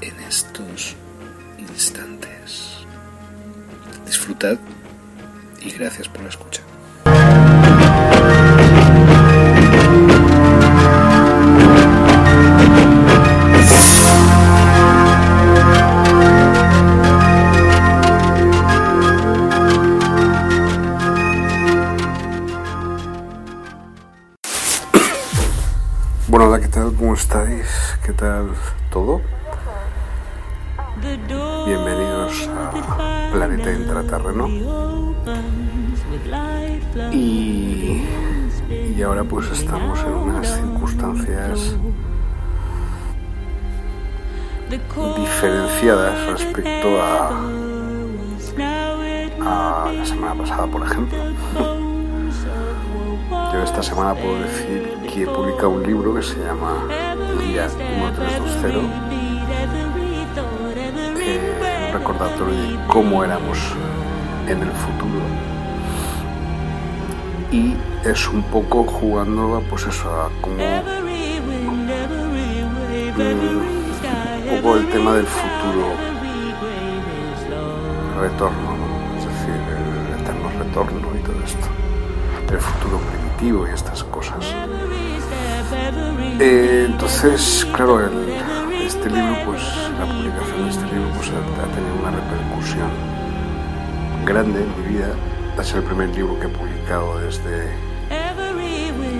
en estos instantes. Disfrutad y gracias por la escucha. Pues estamos en unas circunstancias diferenciadas respecto a, a la semana pasada, por ejemplo. Yo esta semana puedo decir que he publicado un libro que se llama Día 1320, eh, un recordatorio de cómo éramos en el futuro. Y es un poco jugando pues eso, como un poco el tema del futuro retorno, ¿no? es decir, el eterno retorno y todo esto, el futuro primitivo y estas cosas. Eh, entonces, claro, este libro, pues la publicación de este libro pues, ha, ha, tenido una repercusión grande en mi vida. Es el primer libro que he publicado desde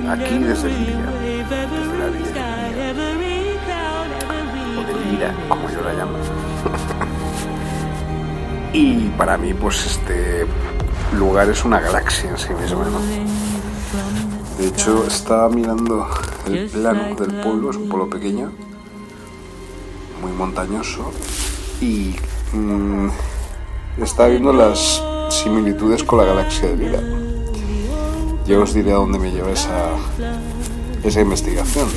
aquí, desde Liria, desde la vida o de Lira, como yo la llamo. y para mí, pues este lugar es una galaxia en sí misma, ¿no? De hecho, estaba mirando el plano del pueblo, es un pueblo pequeño, muy montañoso, y mmm, estaba viendo las similitudes con la galaxia de Lira. Ya os diré a dónde me lleva esa, esa investigación.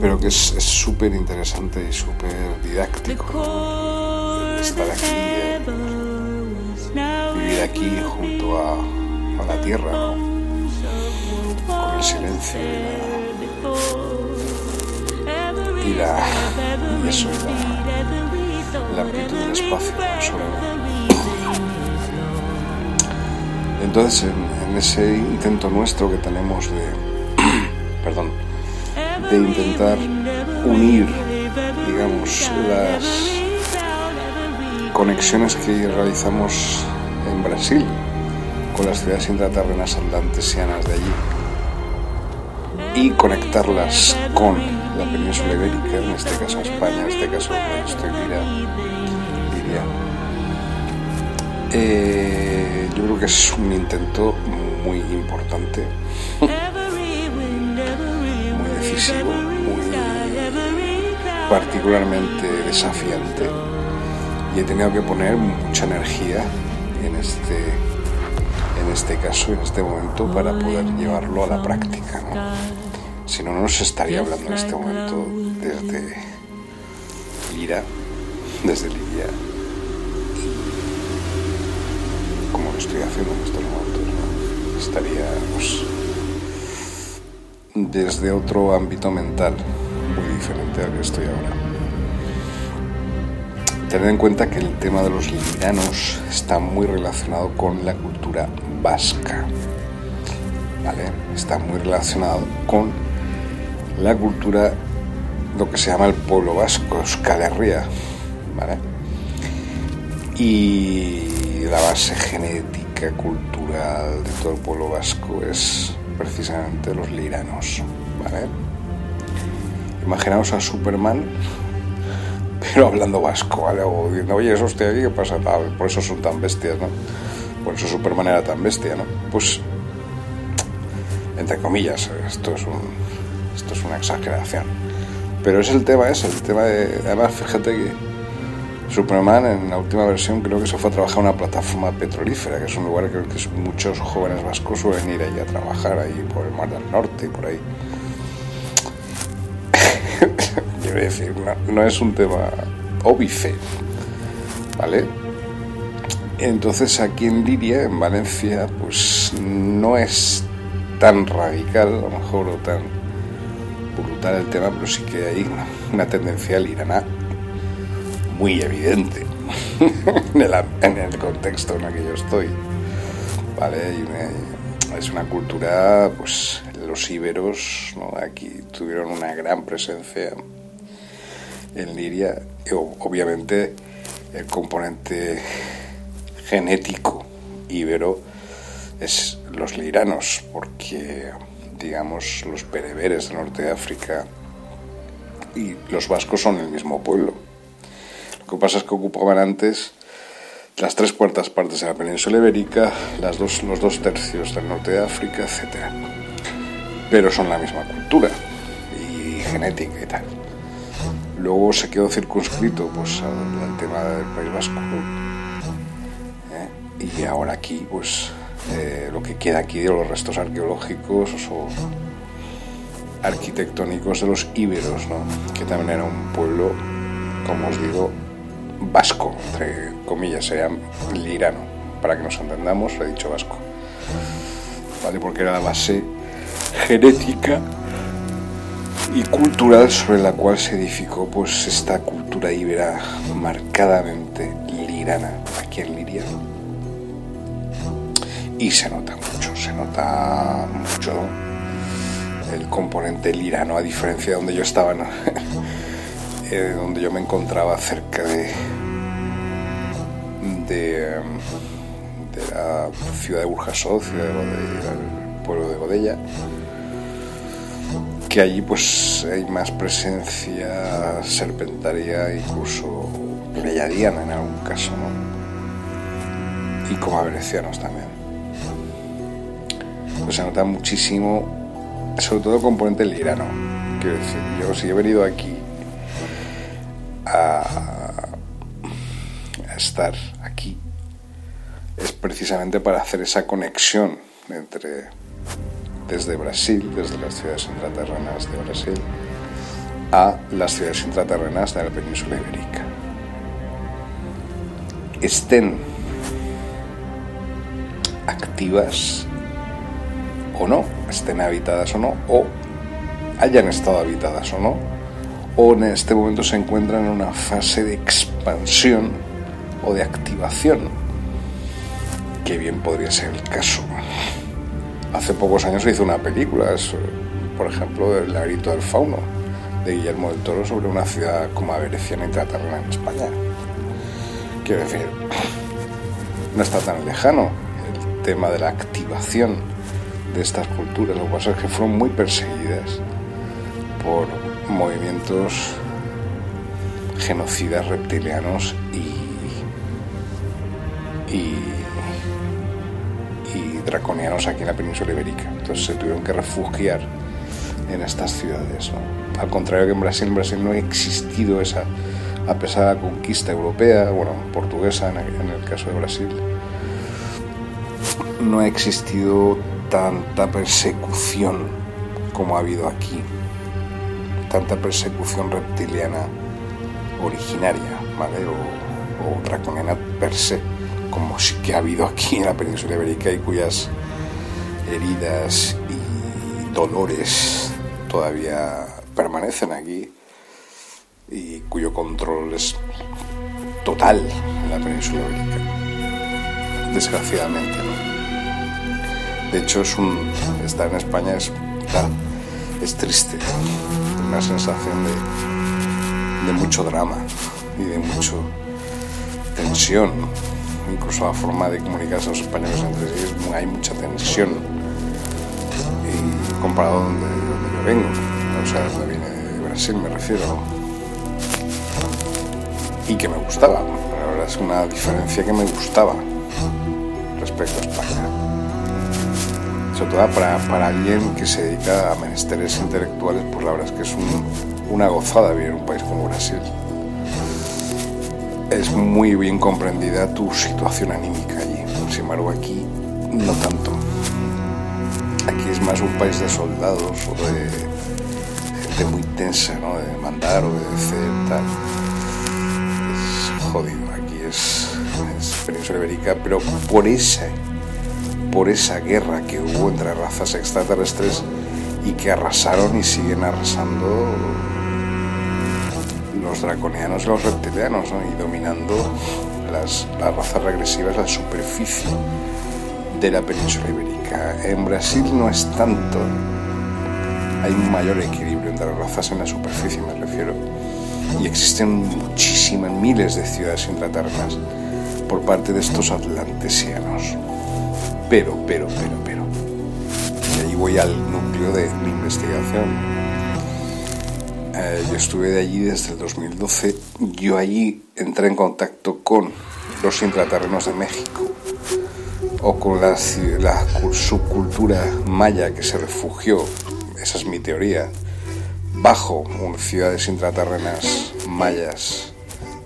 Pero que es súper interesante y súper didáctico estar aquí, eh, vivir aquí junto a, a la tierra, con el silencio y la, y, la, y eso, la, la amplitud del espacio Entonces, en, ese intento nuestro que tenemos de, perdón, de intentar unir, digamos, las conexiones que realizamos en Brasil con las ciudades intraterrenas andantesianas de allí y conectarlas con la península ibérica, en este caso España, en este caso estoy. Liria. Eh, yo creo que es un intento muy importante, muy decisivo, muy particularmente desafiante y he tenido que poner mucha energía en este en este caso, en este momento, para poder llevarlo a la práctica. ¿no? Si no, no se estaría hablando en este momento desde Lira, desde Libia, estoy haciendo en estos momentos. ¿no? Estaríamos desde otro ámbito mental muy diferente al que estoy ahora. Tened en cuenta que el tema de los liranos está muy relacionado con la cultura vasca. ¿Vale? Está muy relacionado con la cultura, lo que se llama el pueblo vasco, Euskal Herria. ¿Vale? Y la base genética, cultural de todo el pueblo vasco es precisamente los liranos. ¿Vale? Imaginaos a Superman, pero hablando vasco, ¿vale? O diciendo, oye, eso estoy aquí, ¿qué pasa? Por eso son tan bestias, ¿no? Por eso Superman era tan bestia, ¿no? Pues, entre comillas, esto es, esto es una exageración. Pero es el tema ese, el tema de... Además, fíjate que Superman en la última versión creo que se fue a trabajar a una plataforma petrolífera, que es un lugar que, que muchos jóvenes vascos suelen ir ahí a trabajar, ahí por el Mar del Norte y por ahí. quiero decir, no, es un tema óbice, ¿vale? Entonces aquí en Liria, en Valencia, pues no es tan radical, a lo mejor, o tan brutal el tema, pero sí que hay una tendencia lirana muy evidente en, el, contexto en el que yo estoy. ¿Vale? es una cultura, pues los íberos aquí tuvieron una gran presencia en Liria. obviamente el componente genético íbero es los liranos, porque digamos los bereberes del norte de África y los vascos son el mismo pueblo. Lo que pasa es que ocupaban antes las tres cuartas partes de la península ibérica, las dos, los dos tercios del norte de África, etc. Pero son la misma cultura y genética y tal. Luego se quedó circunscrito pues, al, tema del País Vasco. ¿eh? Y ahora aquí, pues, eh, lo que queda aquí de los restos arqueológicos o arquitectónicos de los íberos, ¿no? que también era un pueblo, como os digo, vasco, entre comillas, sería lirano, para que nos entendamos, he dicho vasco, ¿vale? Porque era la base genética y cultural sobre la cual se edificó pues esta cultura íbera marcadamente lirana aquí en Liria. Y se nota mucho, se nota mucho el componente lirano, a diferencia de donde yo estaba, eh, donde yo me encontraba cerca de, de, la ciudad de Burjasot, ciudad del pueblo de Godella que allí pues hay más presencia serpentaria, incluso pleyadiana en algún caso, ¿no? Y como venecianos también. Pues se nota muchísimo, sobre todo el componente lirano. Quiero decir, yo si he venido aquí a, estar aquí, es precisamente para hacer esa conexión entre desde Brasil, desde las ciudades intraterrenas de Brasil, a las ciudades intraterrenas de la península ibérica. Estén activas o no, estén habitadas o no, o hayan estado habitadas o no, o en este momento se encuentran en una fase de expansión o de activación, que bien podría ser el caso hace pocos años se hizo una película, por ejemplo, El laberinto del fauno, de Guillermo del Toro, sobre una ciudad como Avereciana y Tratarna en España. Quiero decir, no está tan lejano el tema de la activación de estas culturas. Lo que es que fueron muy perseguidas por movimientos genocidas reptilianos y, y draconianos aquí en la península ibérica. Entonces se tuvieron que refugiar en estas ciudades. Al contrario que en Brasil, en Brasil no ha existido esa, a pesar de la conquista europea, bueno, portuguesa en el, caso de Brasil, no ha existido tanta persecución como ha habido aquí, tanta persecución reptiliana originaria, ¿vale? O, o draconiana per se como sí que ha habido aquí en la península ibérica y cuyas heridas y dolores todavía permanecen aquí y cuyo control es total en la península ibérica. Desgraciadamente. De hecho, es un, estar en España es, es triste, una sensación de, mucho drama y de mucho tensión. Incluso la forma de comunicarse los españoles entre sí, hay mucha tensión. Y comparado donde, donde yo vengo, o sea, donde viene de Brasil me refiero. Y que me gustaba. La verdad es una diferencia que me gustaba respecto a España. Sobre todo para, para alguien que se dedica a menesteres intelectuales, pues la verdad es que es un, una gozada vivir en un país como Brasil es muy bien comprendida tu situación anímica allí. Sin embargo, aquí no tanto. Aquí es más un país de soldados o de gente muy tensa, ¿no? De mandar, obedecer, tal. Es jodido. Aquí es, es península ibérica, pero por esa, por esa guerra que hubo entre razas extraterrestres y que arrasaron y siguen arrasando los draconianos y los reptilianos y dominando las, las razas regresivas la superficie de la península ibérica. En Brasil no es tanto, hay un mayor equilibrio entre las razas en la superficie, me refiero, y existen muchísimas, miles de ciudades intraterrenas por parte de estos atlantesianos. Pero, pero, pero, pero, y ahí voy al núcleo de mi investigación eh, yo estuve de allí desde el 2012. Yo allí entré en contacto con los intraterrenos de México o con la, la subcultura maya que se refugió, esa es mi teoría, bajo ciudades intraterrenas mayas.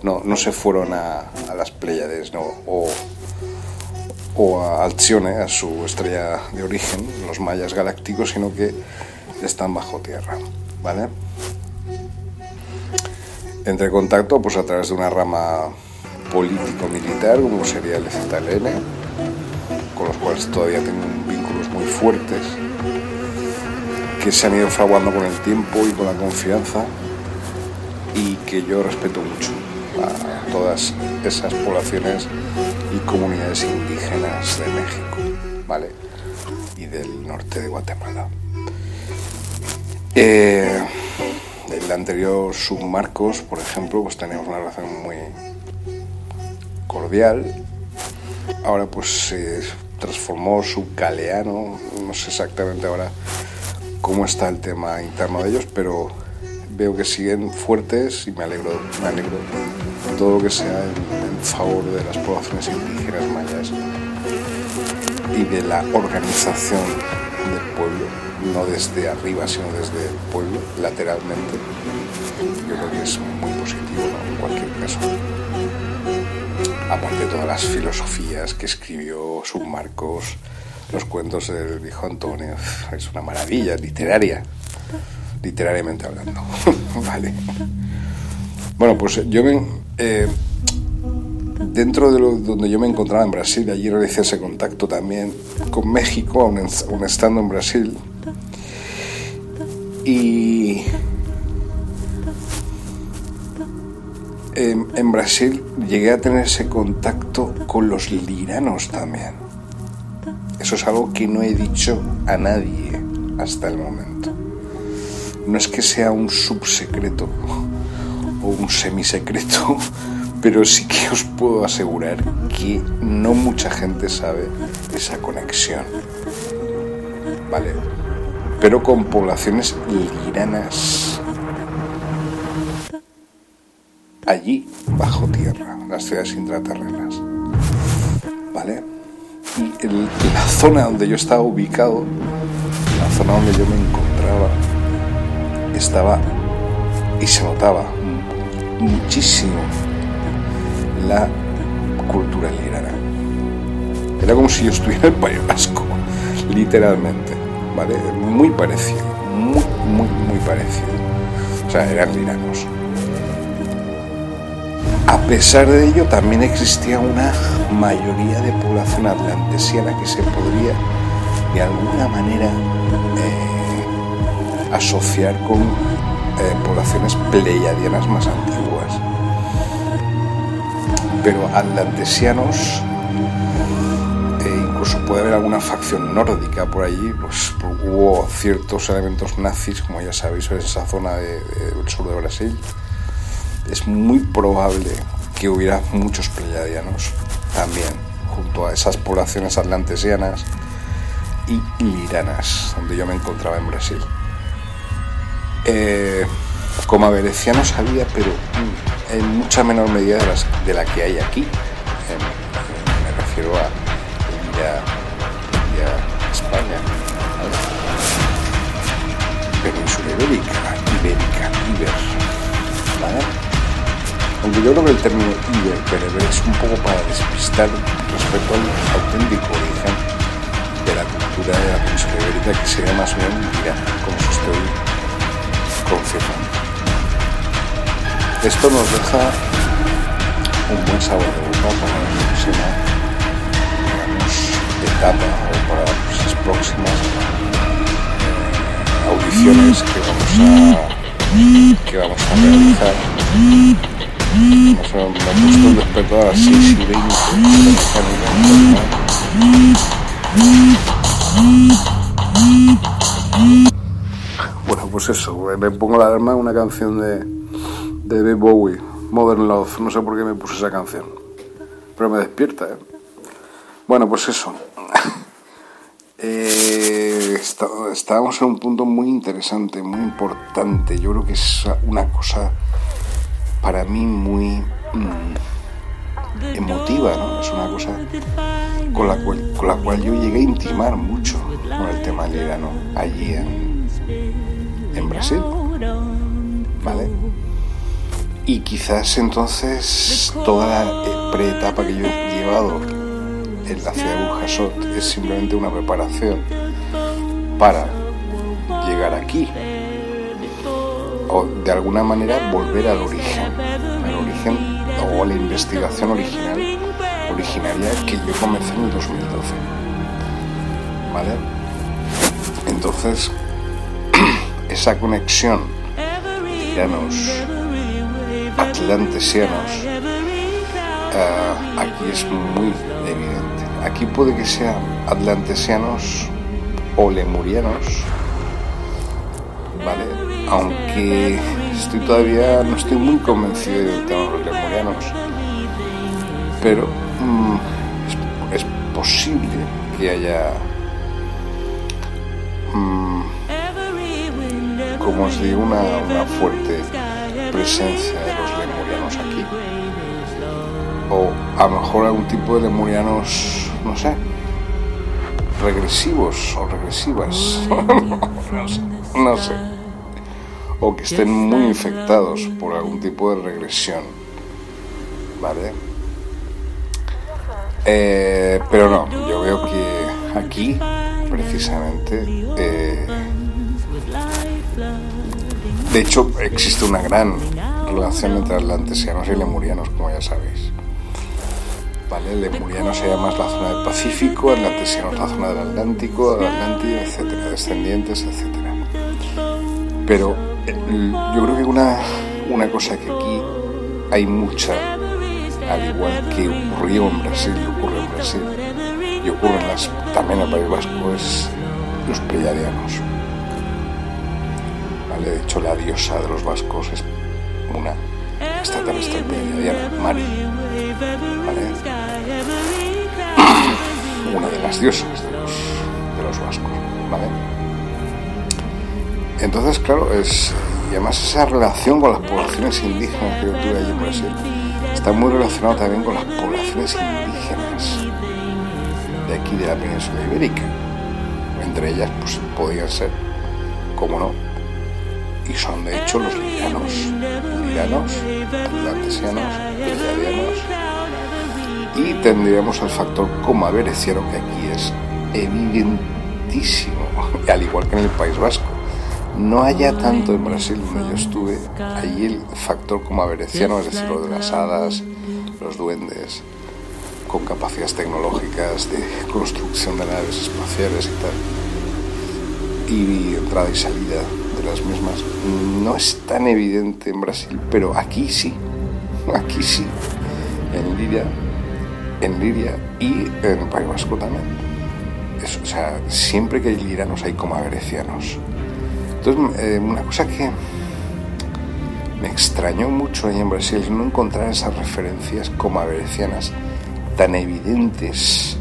No, no se fueron a, las Pléyades no, o a Alcione, a su estrella de origen, los mayas galácticos, sino que están bajo tierra. ¿Vale? Entré en contacto pues, a través de una rama político-militar, como sería el ZLN, con los cuales todavía tengo vínculos muy fuertes, que se han ido fraguando con el tiempo y con la confianza, y que yo respeto mucho a todas esas poblaciones y comunidades indígenas de México, ¿vale? Y del norte de Guatemala. Eh, el anterior Submarcos, por ejemplo, pues teníamos una relación muy cordial. Ahora pues se transformó Subcaleano, no sé exactamente ahora cómo está el tema interno de ellos, pero veo que siguen fuertes y me alegro, me alegro todo lo que sea en, favor de las poblaciones indígenas mayas y de la organización del pueblo no desde arriba, sino desde el pueblo, lateralmente, yo creo que es muy positivo en cualquier caso. Aparte de todas las filosofías que escribió Submarcos, los cuentos del viejo Antonio, es una maravilla literaria, literariamente hablando. vale. Bueno, pues yo me, eh, dentro de lo, donde yo me encontraba en Brasil, allí realicé ese contacto también con México, aún estando en Brasil, y en, Brasil llegué a tener ese contacto con los liranos también. Eso es algo que no he dicho a nadie hasta el momento. No es que sea un subsecreto o un semisecreto, pero sí que os puedo asegurar que no mucha gente sabe esa conexión. ¿Vale? pero con poblaciones liranas. Allí, bajo tierra, las ciudades intraterrenas. ¿Vale? Y la zona donde yo estaba ubicado, la zona donde yo me encontraba, estaba y se notaba muchísimo la cultura lirana. Era como si yo estuviera en el País Vasco, literalmente. ¿vale? Muy parecido, muy, muy, muy parecido. O sea, eran liranos. A pesar de ello, también existía una mayoría de población atlantesiana que se podría, de alguna manera, eh, asociar con eh, poblaciones pleiadianas más antiguas. pero atlantesianos, e incluso puede haber alguna facción nórdica por allí, pues hubo ciertos elementos nazis, como ya sabéis, en esa zona del sur de Brasil. Es muy probable que hubiera muchos pleiadianos también, junto a esas poblaciones atlantesianas y liranas, donde yo me encontraba en Brasil. Eh, como venecianos había, pero en mucha menor medida de, la que hay aquí. me refiero a España, Península Ibérica, Ibérica, Iber. Aunque yo creo que el término Iber, pero es un poco para despistar respecto al auténtico origen de la cultura de la península ibérica, que sería más bien Irán, como se estoy esto nos deja un buen sabor de boca para la próxima etapa o para las próximas eh, audiciones que vamos a que vamos a realizar. me he puesto el despertador a las 6 y 20 bueno, pues eso, me pongo la alarma una canción de, de Bowie, Modern Love. No sé por qué me puse esa canción, pero me despierta. ¿eh? Bueno, pues eso. eh, estábamos en un punto muy interesante, muy importante. Yo creo que es una cosa para mí muy mm, emotiva, ¿no? Es una cosa con la, cual, con la cual yo llegué a intimar mucho con el tema lirano allí en, en Brasil. ¿Vale? Y quizás entonces toda la preetapa que yo he llevado en la ciudad de Burjasot es simplemente una preparación para llegar aquí o de alguna manera volver al origen, al origen o a la investigación original, originaria que yo comencé en el 2012. ¿Vale? Entonces, esa conexión ya nos atlantesianos, uh, aquí es muy evidente. Aquí puede que sean atlantesianos o lemurianos, ¿vale? Aunque estoy todavía, no estoy muy convencido del tema de los lemurianos, pero mm, es, posible que haya, como os digo, una, una fuerte presencia de los lemurianos aquí. O a lo mejor algún tipo de lemurianos, no sé, regresivos o regresivas. no, sé, no sé. O que estén muy infectados por algún tipo de regresión. ¿Vale? Eh, pero no, yo veo que aquí, precisamente, eh, de hecho, existe una gran relación entre atlantesianos y lemurianos, como ya sabéis. ¿Vale? Lemuriano sería más la zona del Pacífico, atlantesianos la zona del Atlántico, del Atlántico, etcétera, descendientes, etcétera. Pero eh, yo creo que una, una cosa que aquí hay mucha, al igual que ocurrió en Brasil y ocurre en Brasil, y ocurre en las, también en el País Vasco, es los pleiadianos. De hecho, la diosa de los vascos es una extraterrestre Diana, Mari. ¿Vale? Una de las diosas de los, vascos. ¿Vale? Entonces, claro, es. Y además esa relación con las poblaciones indígenas que yo tuve allí en Brasil está muy relacionado también con las poblaciones indígenas de aquí de la península ibérica. Entre ellas, pues podían ser, como no, y son de hecho los liranos, liranos, atlantesianos, pleiadianos y tendríamos el factor coma vereciano que aquí es evidentísimo, al igual que en el País Vasco. No haya tanto en Brasil donde yo estuve, allí el factor coma vereciano, es decir, lo de las hadas, los duendes, con capacidades tecnológicas de construcción de naves espaciales y tal, y entrada y salida las mismas. No es tan evidente en Brasil, pero aquí sí, aquí sí. en Liria, en Liria y en el País Vasco también. o sea, siempre que hay liranos hay como agrecianos. Entonces, eh, una cosa que me extrañó mucho ahí en Brasil es no encontrar esas referencias como agrecianas tan evidentes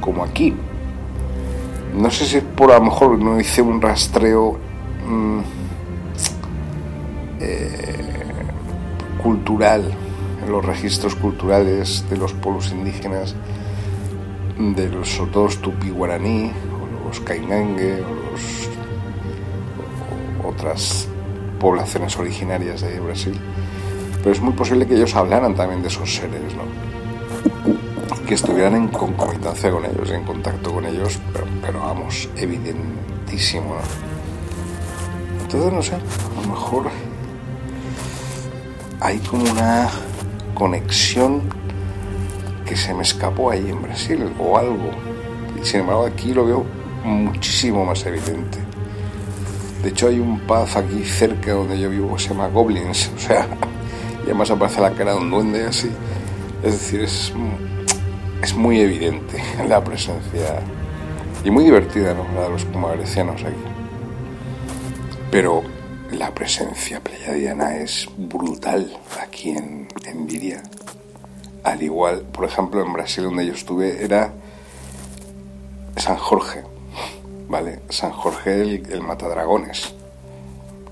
como aquí. No sé si por a lo mejor no hice un rastreo mm, eh, cultural en los registros culturales de los pueblos indígenas, de los otros tupi guaraní, o los cainangue, o, los, otras poblaciones originarias de Brasil. Pero es muy posible que ellos hablaran también de esos seres, ¿no? que estuvieran en concomitancia con ellos, en contacto con ellos, pero, vamos, evidentísimo. Entonces, no sé, a lo mejor hay como una conexión que se me escapó ahí en Brasil o algo. Y sin embargo aquí lo veo muchísimo más evidente. De hecho hay un paz aquí cerca donde yo vivo que se llama Goblins, o sea, y además aparece la cara de un duende así. Es decir, es es muy evidente la presencia y muy divertida ¿no? la de los pumagrecianos aquí. Pero la presencia pleyadiana es brutal aquí en, en Liria. Al igual, por ejemplo, en Brasil donde yo estuve era San Jorge, ¿vale? San Jorge el, el matadragones,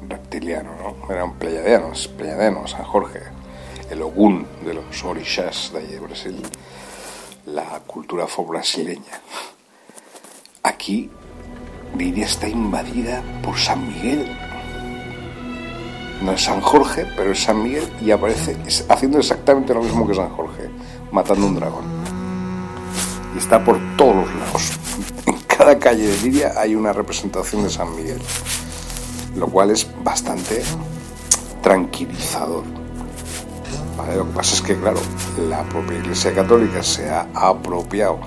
reptiliano, ¿no? Eran pleyadianos, pleyadianos, San Jorge, el Ogún de los orishas de allí de Brasil la cultura brasileña. Aquí Liria está invadida por San Miguel. No es San Jorge, pero es San Miguel y aparece haciendo exactamente lo mismo que San Jorge, matando un dragón. Y está por todos los lados. En cada calle de Liria hay una representación de San Miguel, lo cual es bastante tranquilizador. Lo que pasa es que, claro, la propia Iglesia Católica se ha apropiado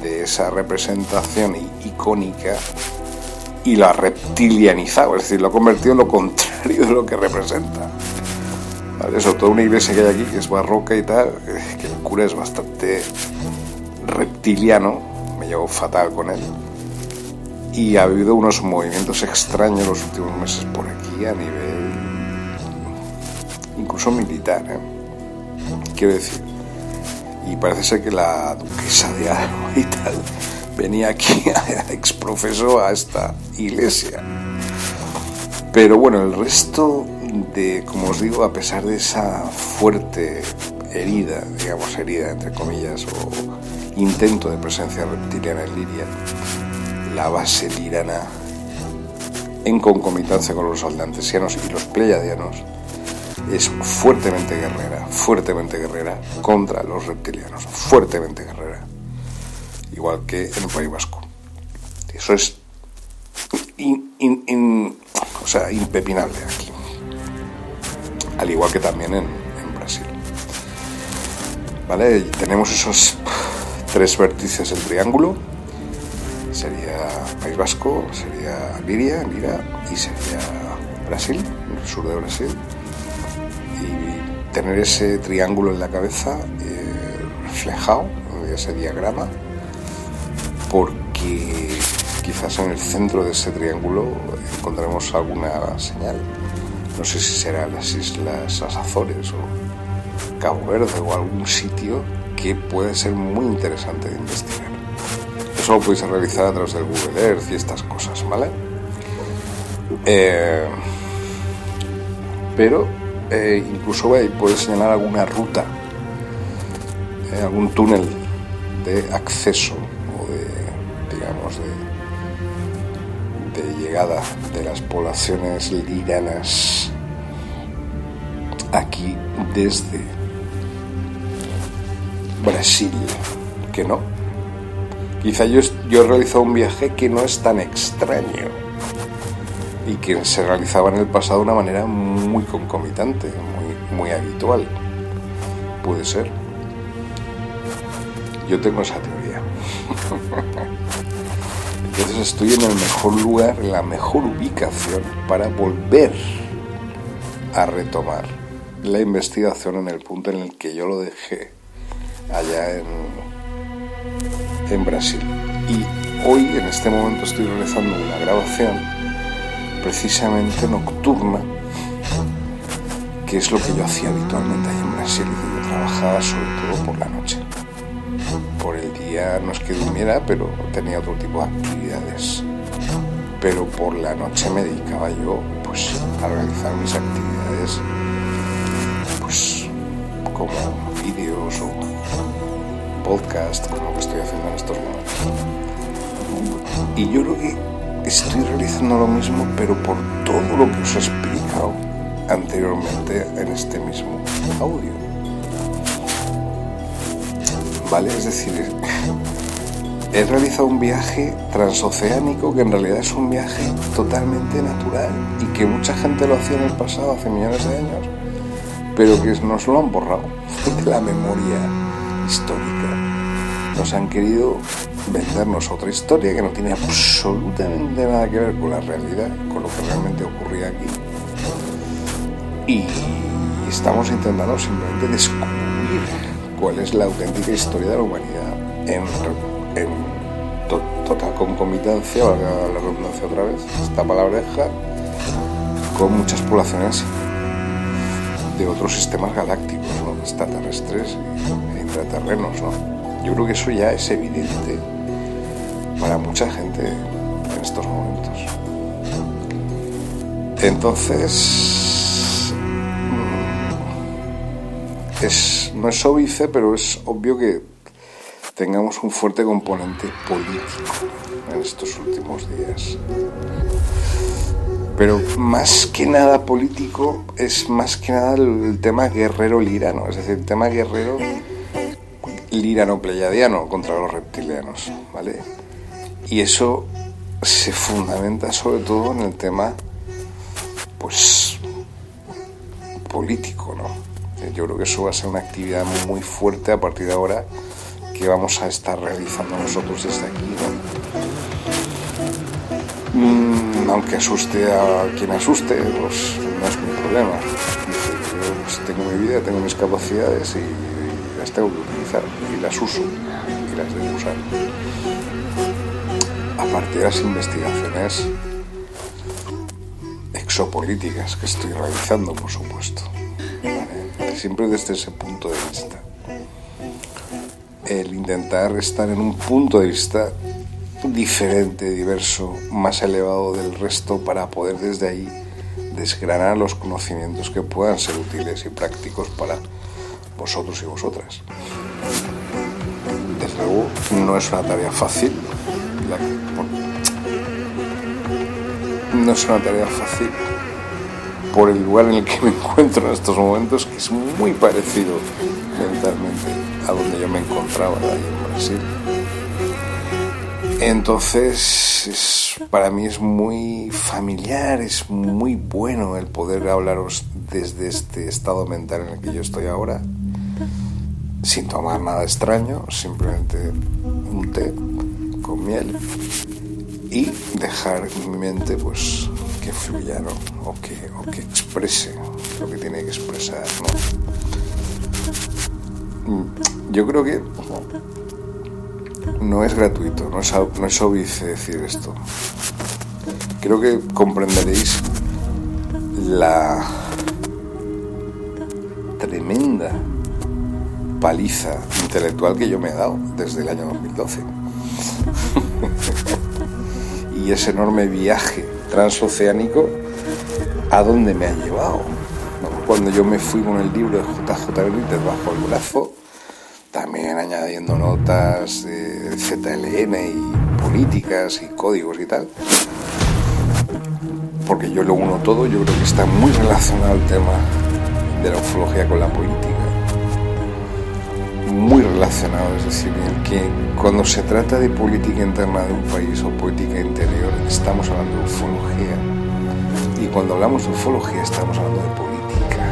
de esa representación icónica y la ha reptilianizado, es decir, lo ha convertido en lo contrario de lo que representa. ¿Vale? Sobre todo una iglesia que hay aquí, que es barroca y tal, que el cura es bastante reptiliano, me llevo fatal con él. Y ha habido unos movimientos extraños los últimos meses por aquí a nivel incluso militar. ¿eh? quiero decir. Y parece ser que la duquesa de Alba y tal venía aquí a exprofeso a esta iglesia. Pero bueno, el resto de, como os digo, a pesar de esa fuerte herida, digamos herida entre comillas, o intento de presencia reptiliana en Liria, la base lirana, en concomitancia con los aldantesianos y los pleiadianos, es fuertemente guerrera, fuertemente guerrera contra los reptilianos, fuertemente guerrera, igual que en el País Vasco. Eso es o sea, impepinable aquí, al igual que también en, Brasil. ¿Vale? Tenemos esos tres vértices del triángulo, sería País Vasco, sería Liria, Lira y sería Brasil, el sur de Brasil tener ese triángulo en la cabeza eh, reflejado, ese diagrama, porque quizás en el centro de ese triángulo encontraremos alguna señal. No sé si será las Islas Azores o Cabo Verde o algún sitio que puede ser muy interesante de investigar. Eso lo podéis realizar a través del Google Earth y estas cosas, ¿vale? Eh, pero eh, incluso puede señalar alguna ruta, eh, algún túnel de acceso de, digamos, de, de llegada de las poblaciones liranas aquí desde Brasil, que no. Quizá yo, yo he realizado un viaje que no es tan extraño y que se realizaba en el pasado de una manera muy concomitante, muy, muy habitual. Puede ser. Yo tengo esa teoría. Entonces estoy en el mejor lugar, en la mejor ubicación para volver a retomar la investigación en el punto en el que yo lo dejé allá en, en Brasil. Y hoy, en este momento, estoy realizando una grabación precisamente nocturna, que es lo que yo hacía habitualmente ahí en Brasil, y yo trabajaba sobre todo por la noche. Por el día no es que durmiera, pero tenía otro tipo de actividades. Pero por la noche me dedicaba yo pues, a realizar mis actividades pues, como vídeos o podcast, como lo que estoy haciendo en estos momentos. Y yo creo que estoy realizando lo mismo, pero por todo lo que os he explicado anteriormente en este mismo audio. Es decir, he realizado un viaje transoceánico que en realidad es un viaje totalmente natural y que mucha gente lo hacía en el pasado, hace millones de años, pero que nos lo han borrado de la memoria histórica. Nos han querido vendernos otra historia que no tiene absolutamente nada que ver con la realidad, con lo que realmente ocurría aquí. Y estamos intentando simplemente descubrir cuál es la auténtica historia de la humanidad en, total concomitancia, valga la redundancia otra vez, esta palabreja, con muchas poblaciones de otros sistemas galácticos, ¿no? extraterrestres e intraterrenos. ¿no? Yo creo que eso ya es evidente para mucha gente en estos momentos. Entonces, mm, es, no es óbice, pero es obvio que tengamos un fuerte componente político en estos últimos días. Pero más que nada político es más que nada el, tema guerrero-lirano, es decir, el tema guerrero lirano-pleyadiano contra los reptilianos, ¿vale? Y eso se fundamenta sobre todo en el tema, pues, político, ¿no? Yo creo que eso va a ser una actividad muy fuerte a partir de ahora que vamos a estar realizando nosotros desde aquí. Mm, aunque asuste a quien asuste, pues no es mi problema. Yo pues, tengo mi vida, tengo mis capacidades y las tengo que utilizar y las uso y las debo usar. Aparte de las investigaciones exopolíticas que estoy realizando, por supuesto. Siempre desde ese punto de vista el intentar estar en un punto de vista diferente, diverso, más elevado del resto para poder desde ahí desgranar los conocimientos que puedan ser útiles y prácticos para vosotros y vosotras. Desde luego no es una tarea fácil. no es una tarea fácil por el lugar en el que me encuentro en estos momentos, que es muy parecido mentalmente a donde yo me encontraba ahí en Brasil. Entonces, para mí es muy familiar, es muy bueno el poder hablaros desde este estado mental en el que yo estoy ahora, sin tomar nada extraño, simplemente un té con miel y dejar mi mente pues que fluya, O que, o que exprese lo que tiene que expresar, Yo creo que no es gratuito, no es, no es obvio decir esto. Creo que comprenderéis la tremenda paliza intelectual que yo me he dado desde el año 2012. y ese enorme viaje transoceánico a dónde me ha llevado. Cuando yo me fui con el libro de JJ Benítez bajo el brazo, también añadiendo notas de ZLN y políticas y códigos y tal, porque yo lo uno todo, yo creo que está muy relacionado el tema de la ufología con la política. Muy relacionado, es decir, que cuando se trata de política interna de un país o política interior, estamos hablando de ufología. Y cuando hablamos de ufología, estamos hablando de política.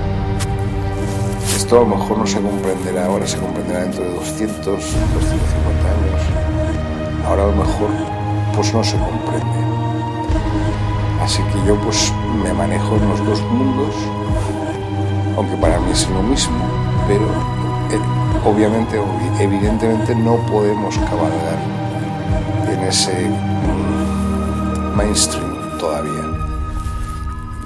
Esto a lo mejor no se comprenderá ahora, se comprenderá dentro de 200, 250 años. Ahora a lo mejor, pues no se comprende. Así que yo pues me manejo en los dos mundos, aunque para mí es lo mismo, pero eh, obviamente, evidentemente no podemos cabalgar en ese mainstream todavía.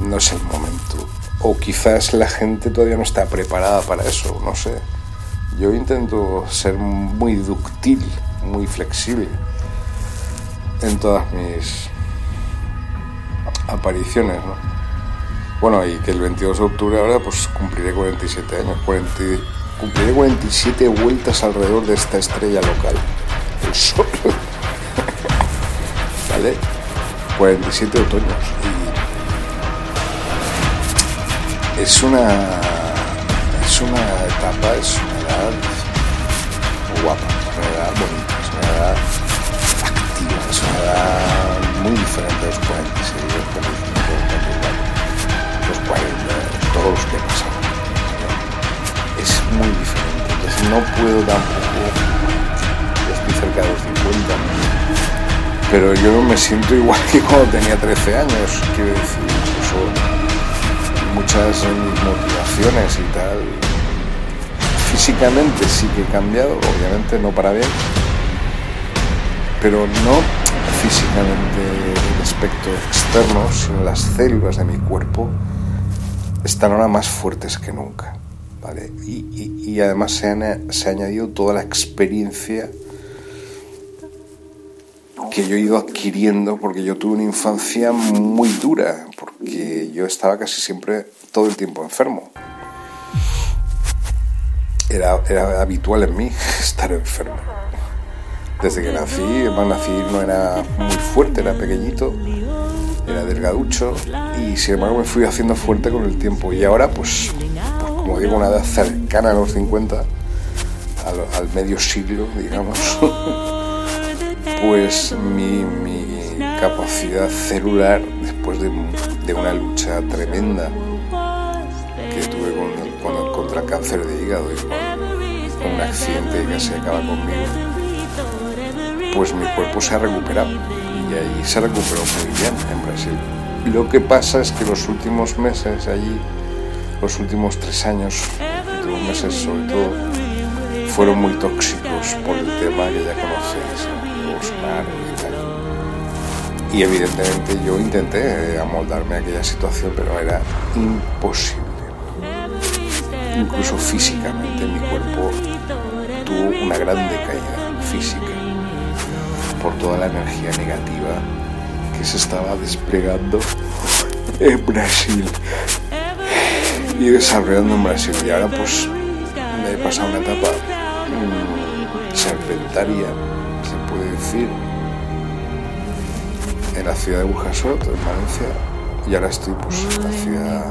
No es el momento. O quizás la gente todavía no está preparada para eso, no sé. Yo intento ser muy dúctil, muy flexible en todas mis apariciones, ¿no? Bueno, y que el 22 de octubre ahora pues cumpliré 47 años, cumpliré 47 vueltas alrededor de esta estrella local, el Sol. ¿Vale? 47 otoños. Es una es una etapa, es una edad guapa, es una edad bonita, es una edad activa, es una edad muy diferente a los 46, los 45, los 40, todos los que pasan. Muy diferente, entonces no puedo tampoco, estoy cerca de los 50, pero yo me siento igual que cuando tenía 13 años, quiero decir, incluso muchas motivaciones y tal. Físicamente sí que he cambiado, obviamente no para bien, pero no físicamente en aspecto externo, sino las células de mi cuerpo están ahora más fuertes que nunca. Y, además se, se ha añadido toda la experiencia que yo he ido adquiriendo porque yo tuve una infancia muy dura, porque yo estaba casi siempre todo el tiempo enfermo. Era, era habitual en mí estar enfermo. Desde que nací, además nací no era muy fuerte, era pequeñito, era delgaducho y sin embargo me fui haciendo fuerte con el tiempo. Y ahora, pues como digo, una edad cercana a los 50, al, medio siglo, digamos. pues mi, capacidad celular, después de, una lucha tremenda que tuve con, contra el cáncer de hígado y con, un accidente que casi acaba conmigo, pues mi cuerpo se ha recuperado y ahí se recuperó muy bien en Brasil. Lo que pasa es que los últimos meses allí, los últimos tres años, últimos meses sobre todo, fueron muy tóxicos por el tema que ya conocéis. Y evidentemente yo intenté amoldarme a aquella situación, pero era imposible. Incluso físicamente mi cuerpo tuvo una gran decaída física por toda la energía negativa que se estaba desplegando en Brasil y desarrollando en Brasil. Y ahora pues me he pasado una etapa mm, serpentaria, se puede decir, en la ciudad de Burjasot, en Valencia, y ahora estoy pues en la ciudad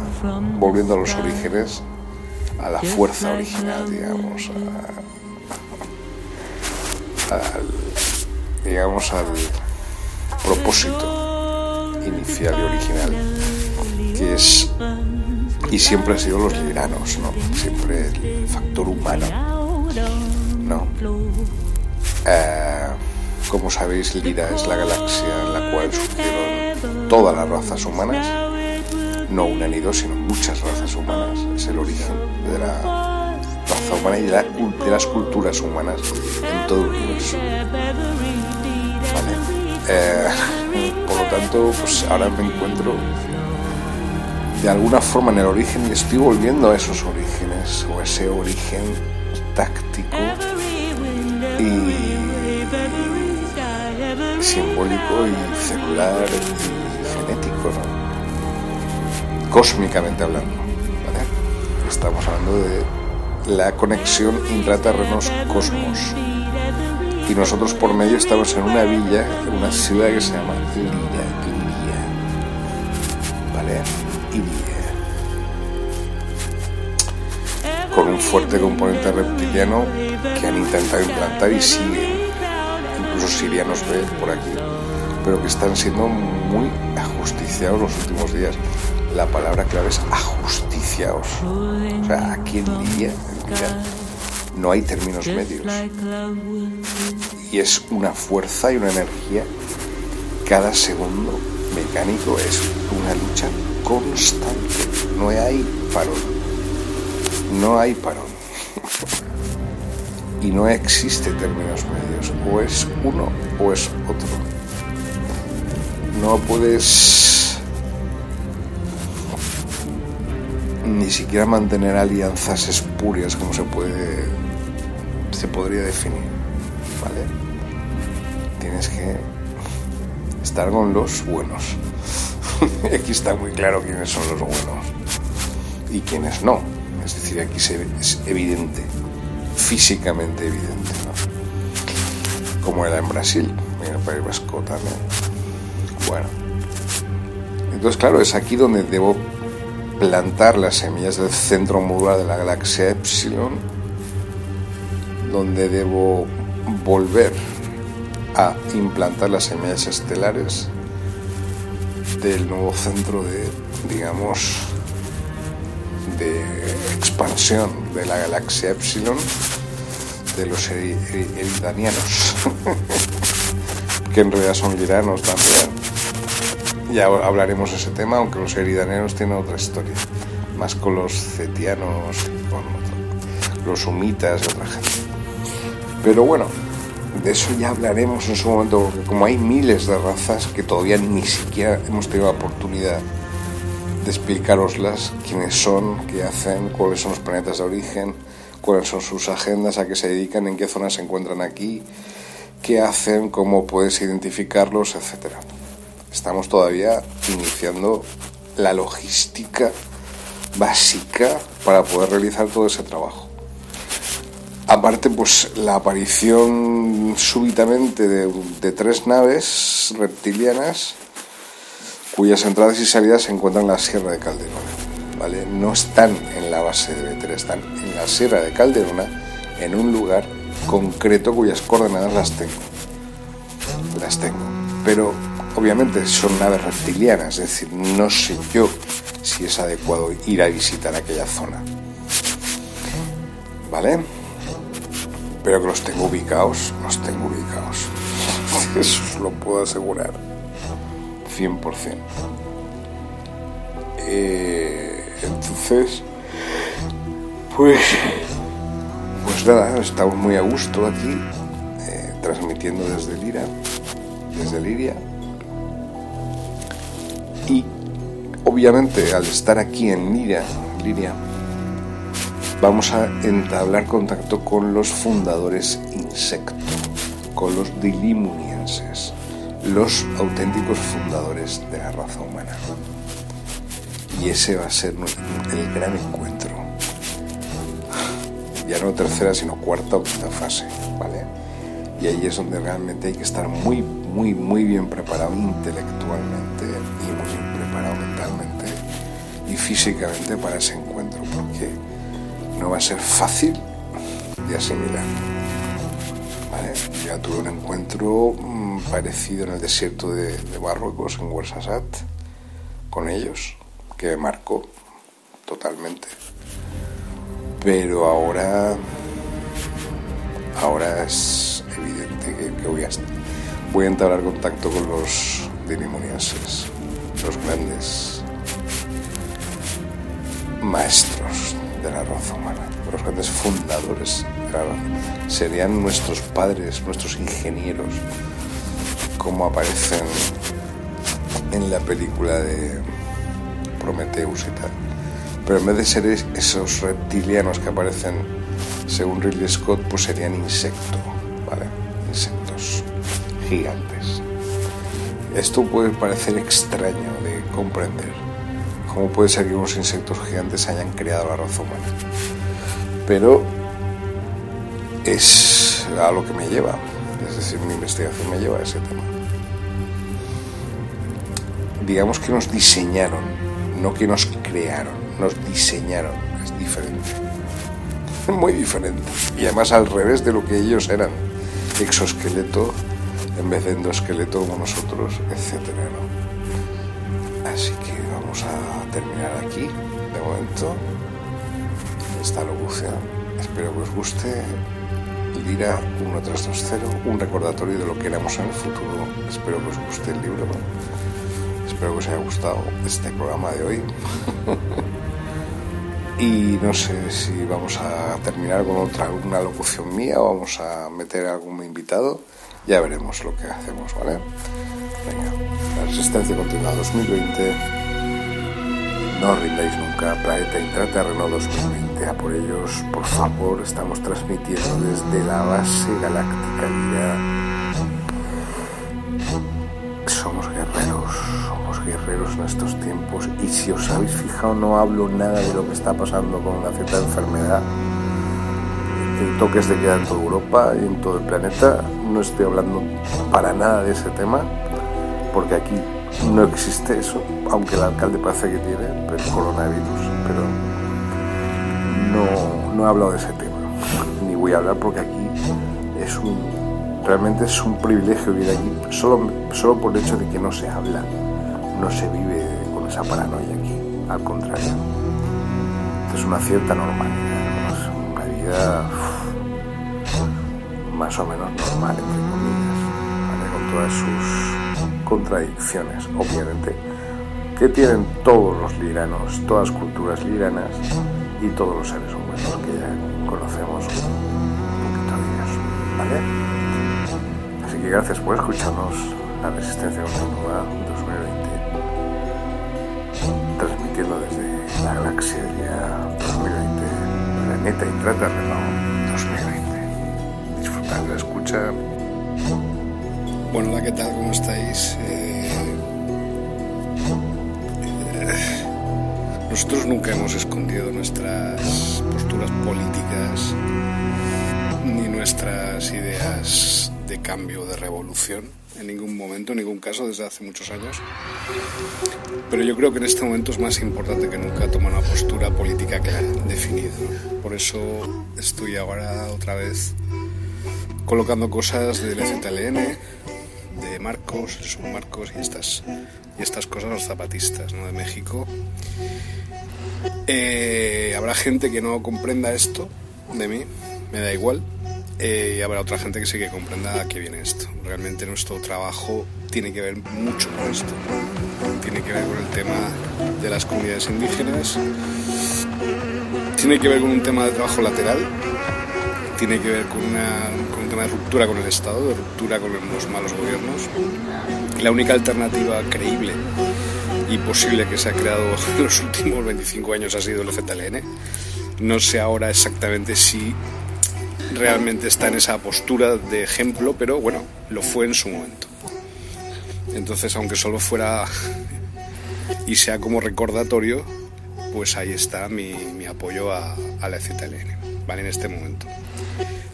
volviendo a los orígenes, a la fuerza original, digamos, al, digamos, al propósito inicial y original, que es, y siempre ha sido los liberanos, ¿no? Siempre el factor humano, ¿no? Eh, como sabéis, Lira es la galaxia en la cual surgieron todas las razas humanas, no una ni dos, sino muchas razas humanas. Es el origen de la raza humana y de, las culturas humanas en todo el universo. Eh, por lo tanto, pues ahora me encuentro de alguna forma en el origen y estoy volviendo a esos orígenes o ese origen táctico y simbólico y celular y genético, ¿no? cósmicamente hablando. Estamos hablando de la conexión intraterrenos-cosmos. Y nosotros por medio estamos en una villa, en una ciudad que se llama Ilia. ¿Vale? Con un fuerte componente reptiliano que han intentado implantar y siguen incluso sirianos ve por aquí, pero que están siendo muy ajusticiados los últimos días. La palabra clave es ajusticiados. O sea, aquí en Libia, no hay términos medios. Y es una fuerza y una energía cada segundo mecánico es una lucha constante. No hay parón. No hay parón. y no existe términos medios. O es uno o es otro. No puedes ni siquiera mantener alianzas espurias como se puede se podría definir. ¿Vale? Tienes que estar con los buenos. Aquí está muy claro quiénes son los buenos y quiénes no. Es decir, aquí es evidente, físicamente evidente, como era en Brasil, en el País Vasco también. Bueno, entonces claro, es aquí donde debo plantar las semillas del centro modular de la galaxia Epsilon, donde debo volver a implantar las semillas estelares del nuevo centro de, digamos, de expansión de la galaxia Epsilon de los eridanianos, que en realidad son liranos también. Ya hablaremos de ese tema, aunque los eridanianos tienen otra historia, más con los cetianos, con los sumitas y otra gente. Pero bueno, de eso ya hablaremos en su momento, porque como hay miles de razas que todavía ni siquiera hemos tenido la oportunidad de explicaroslas, quiénes son, qué hacen, cuáles son los planetas de origen, cuáles son sus agendas, a qué se dedican, en qué zonas se encuentran aquí, qué hacen, cómo puedes identificarlos, etc. Estamos todavía iniciando la logística básica para poder realizar todo ese trabajo. Aparte, pues la aparición súbitamente de, tres naves reptilianas cuyas entradas y salidas se encuentran en la Sierra de Calderona. ¿vale? No están en la base de Betel, están en la Sierra de Calderona, en un lugar concreto cuyas coordenadas las tengo. Las tengo. Pero obviamente son naves reptilianas, es decir, no sé yo si es adecuado ir a visitar aquella zona. ¿Vale? Pero que los tengo ubicados, los tengo ubicados. Eso os lo puedo asegurar. 100%. Eh, entonces, pues, pues nada, estamos muy a gusto aquí, eh, transmitiendo desde Lira, desde Liria. Y obviamente al estar aquí en Liria, Liria vamos a entablar contacto con los fundadores insecto, con los dilimunienses, los auténticos fundadores de la raza humana. Y ese va a ser el gran encuentro. Ya no tercera, sino cuarta o quinta fase, ¿vale? Y ahí es donde realmente hay que estar muy, muy, muy bien preparado intelectualmente y muy bien preparado mentalmente y físicamente para ese encuentro, porque no va a ser fácil de asimilar. Ya tuve un encuentro mm, parecido en el desierto de, Marruecos, en Ouarzazate, con ellos, que me marcó totalmente. Pero ahora, ahora es evidente que, voy, a, voy a entablar contacto con los dirimonienses, los grandes maestros de la raza humana, los grandes fundadores de la. Serían nuestros padres, nuestros ingenieros, como aparecen en la película de Prometheus y tal. Pero en vez de ser esos reptilianos que aparecen según Ridley Scott, pues serían insectos, ¿vale? Insectos gigantes. Esto puede parecer extraño de comprender, cómo puede ser que unos insectos gigantes hayan creado la raza humana. Pero es a lo que me lleva, es decir, mi investigación me lleva a ese tema. Digamos que nos diseñaron, no que nos crearon, nos diseñaron, es diferente, muy diferente. Y además al revés de lo que ellos eran, exoesqueleto en vez de endoesqueleto como nosotros, etc. Así que a terminar aquí de momento esta locución. Espero que os guste. Lira 1320, un recordatorio de lo que éramos en el futuro. Espero que os guste el libro. Espero que os haya gustado este programa de hoy. Y no sé si vamos a terminar con otra alguna locución mía o vamos a meter algún invitado. Ya veremos lo que hacemos, ¿vale? La resistencia continua 2020. No rindáis nunca, Planeta Intrata Renault 2020. A por ellos, por favor, estamos transmitiendo desde la base galáctica Lira somos guerreros, somos guerreros en estos tiempos y si os habéis fijado no hablo nada de lo que está pasando con una cierta enfermedad que toques de queda en toda Europa y en todo el planeta. No estoy hablando para nada de ese tema porque aquí no existe eso, aunque el alcalde parece que tiene el coronavirus, pero no, he hablado de ese tema, ni voy a hablar porque aquí es un Realmente es un privilegio vivir aquí, solo, solo por el hecho de que no se habla, no se vive con esa paranoia aquí, al contrario. Es una cierta normalidad, una vida más o menos normal, entre comillas, con todas sus contradicciones, obviamente, que tienen todos los liranos, todas las culturas liranas y todos los seres humanos que ya conocemos un poquito de ellos, ¿vale? y gracias por escucharnos. La Resistencia Continua 2020. Transmitiendo desde la galaxia ya 2020. Planeta Intrata Renault 2020. Disfrutar de la escucha. Bueno, hola, ¿qué tal? ¿Cómo estáis? Eh, nosotros nunca hemos escondido nuestras posturas políticas ni nuestras ideas de cambio, de revolución, en ningún momento, en ningún caso, desde hace muchos años. Pero yo creo que en este momento es más importante que nunca tomar una postura política clara, definida. Por eso estoy ahora otra vez colocando cosas del FTLN, Marcos, son Marcos y estas, y estas cosas los zapatistas ¿no? de México. Eh, habrá gente que no comprenda esto de mí, me da igual, eh, y habrá otra gente que sí que comprenda a qué viene esto. Realmente nuestro trabajo tiene que ver mucho con esto. Tiene que ver con el tema de las comunidades indígenas, tiene que ver con un tema de trabajo lateral, tiene que ver con, con un tema de ruptura con el Estado, de ruptura con los malos gobiernos. La única alternativa creíble y posible que se ha creado en los últimos 25 años ha sido el FTLN. No sé ahora exactamente si realmente está en esa postura de ejemplo, pero bueno, lo fue en su momento. Entonces, aunque solo fuera y sea como recordatorio, pues ahí está mi, apoyo a, la ZLN, ¿vale? En este momento.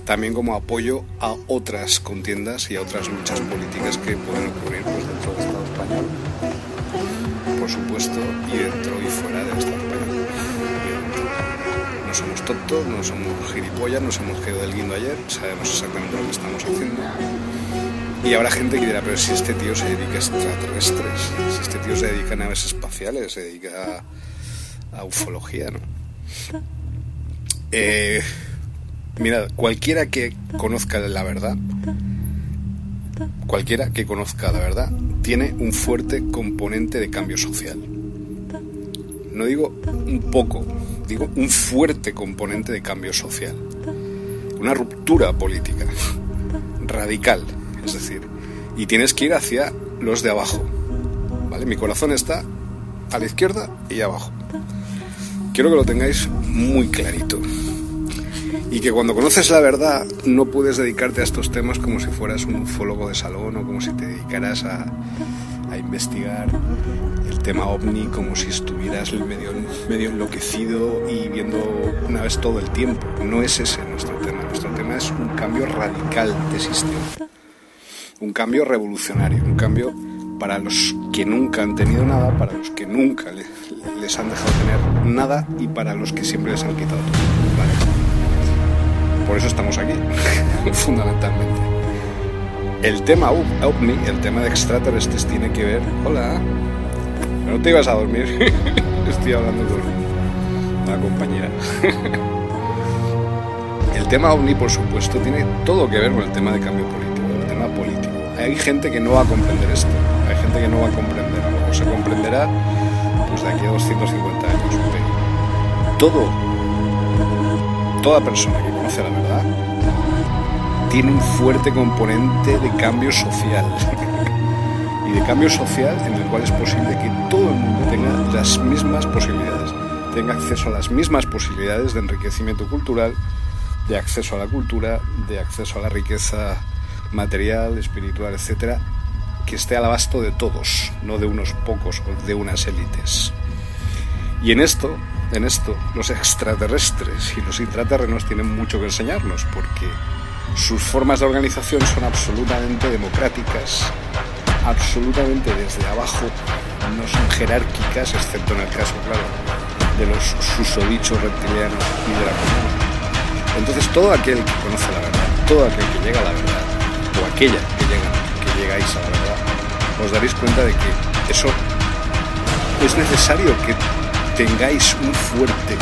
También como apoyo a otras contiendas y a otras luchas políticas que pueden ocurrir pues, dentro del Estado español, por supuesto, y dentro y fuera del Estado español no somos tontos, no somos gilipollas, nos hemos quedado del guindo ayer, sabemos exactamente lo que estamos haciendo. Y habrá gente que dirá, pero si este tío se dedica a extraterrestres, si este tío se dedica a naves espaciales, se dedica a, ufología, ¿no? Eh, mirad, cualquiera que conozca la verdad, cualquiera que conozca la verdad, tiene un fuerte componente de cambio social. No digo un poco, digo, un fuerte componente de cambio social, una ruptura política radical, es decir, y tienes que ir hacia los de abajo, ¿vale? Mi corazón está a la izquierda y abajo. Quiero que lo tengáis muy clarito. Y que cuando conoces la verdad no puedes dedicarte a estos temas como si fueras un ufólogo de salón o como si te dedicaras a, a investigar el tema ovni como si estuvieras medio, medio enloquecido y viendo una vez todo el tiempo. No es ese nuestro tema. Nuestro tema es un cambio radical de sistema. Un cambio revolucionario, un cambio para los que nunca han tenido nada, para los que nunca les han dejado tener nada y para los que siempre les han quitado todo. Por eso estamos aquí, fundamentalmente. El tema OVNI, el tema de extraterrestres, tiene que ver. Hola. No te ibas a dormir. Estoy hablando con la compañera. el tema OVNI, por supuesto, tiene todo que ver con el tema de cambio político, el tema político. Hay gente que no va a comprender esto. Hay gente que no va a comprender. O se comprenderá pues de aquí a 250 años. todo, toda persona que la verdad tiene un fuerte componente de cambio social. y de cambio social en el cual es posible que todo el mundo tenga las mismas posibilidades, tenga acceso a las mismas posibilidades de enriquecimiento cultural, de acceso a la cultura, de acceso a la riqueza material, espiritual, etcétera, que esté al abasto de todos, no de unos pocos o de unas élites. Y en esto, en esto, los extraterrestres y los intraterrenos tienen mucho que enseñarnos, porque sus formas de organización son absolutamente democráticas, absolutamente desde abajo, no son jerárquicas, excepto en el caso, claro, de los susodichos reptilianos y de la comunidad. Entonces todo aquel que conoce la verdad, todo aquel que llega a la verdad, o aquella que, llega, que llegáis a la verdad, os daréis cuenta de que eso es necesario que tengáis un fuerte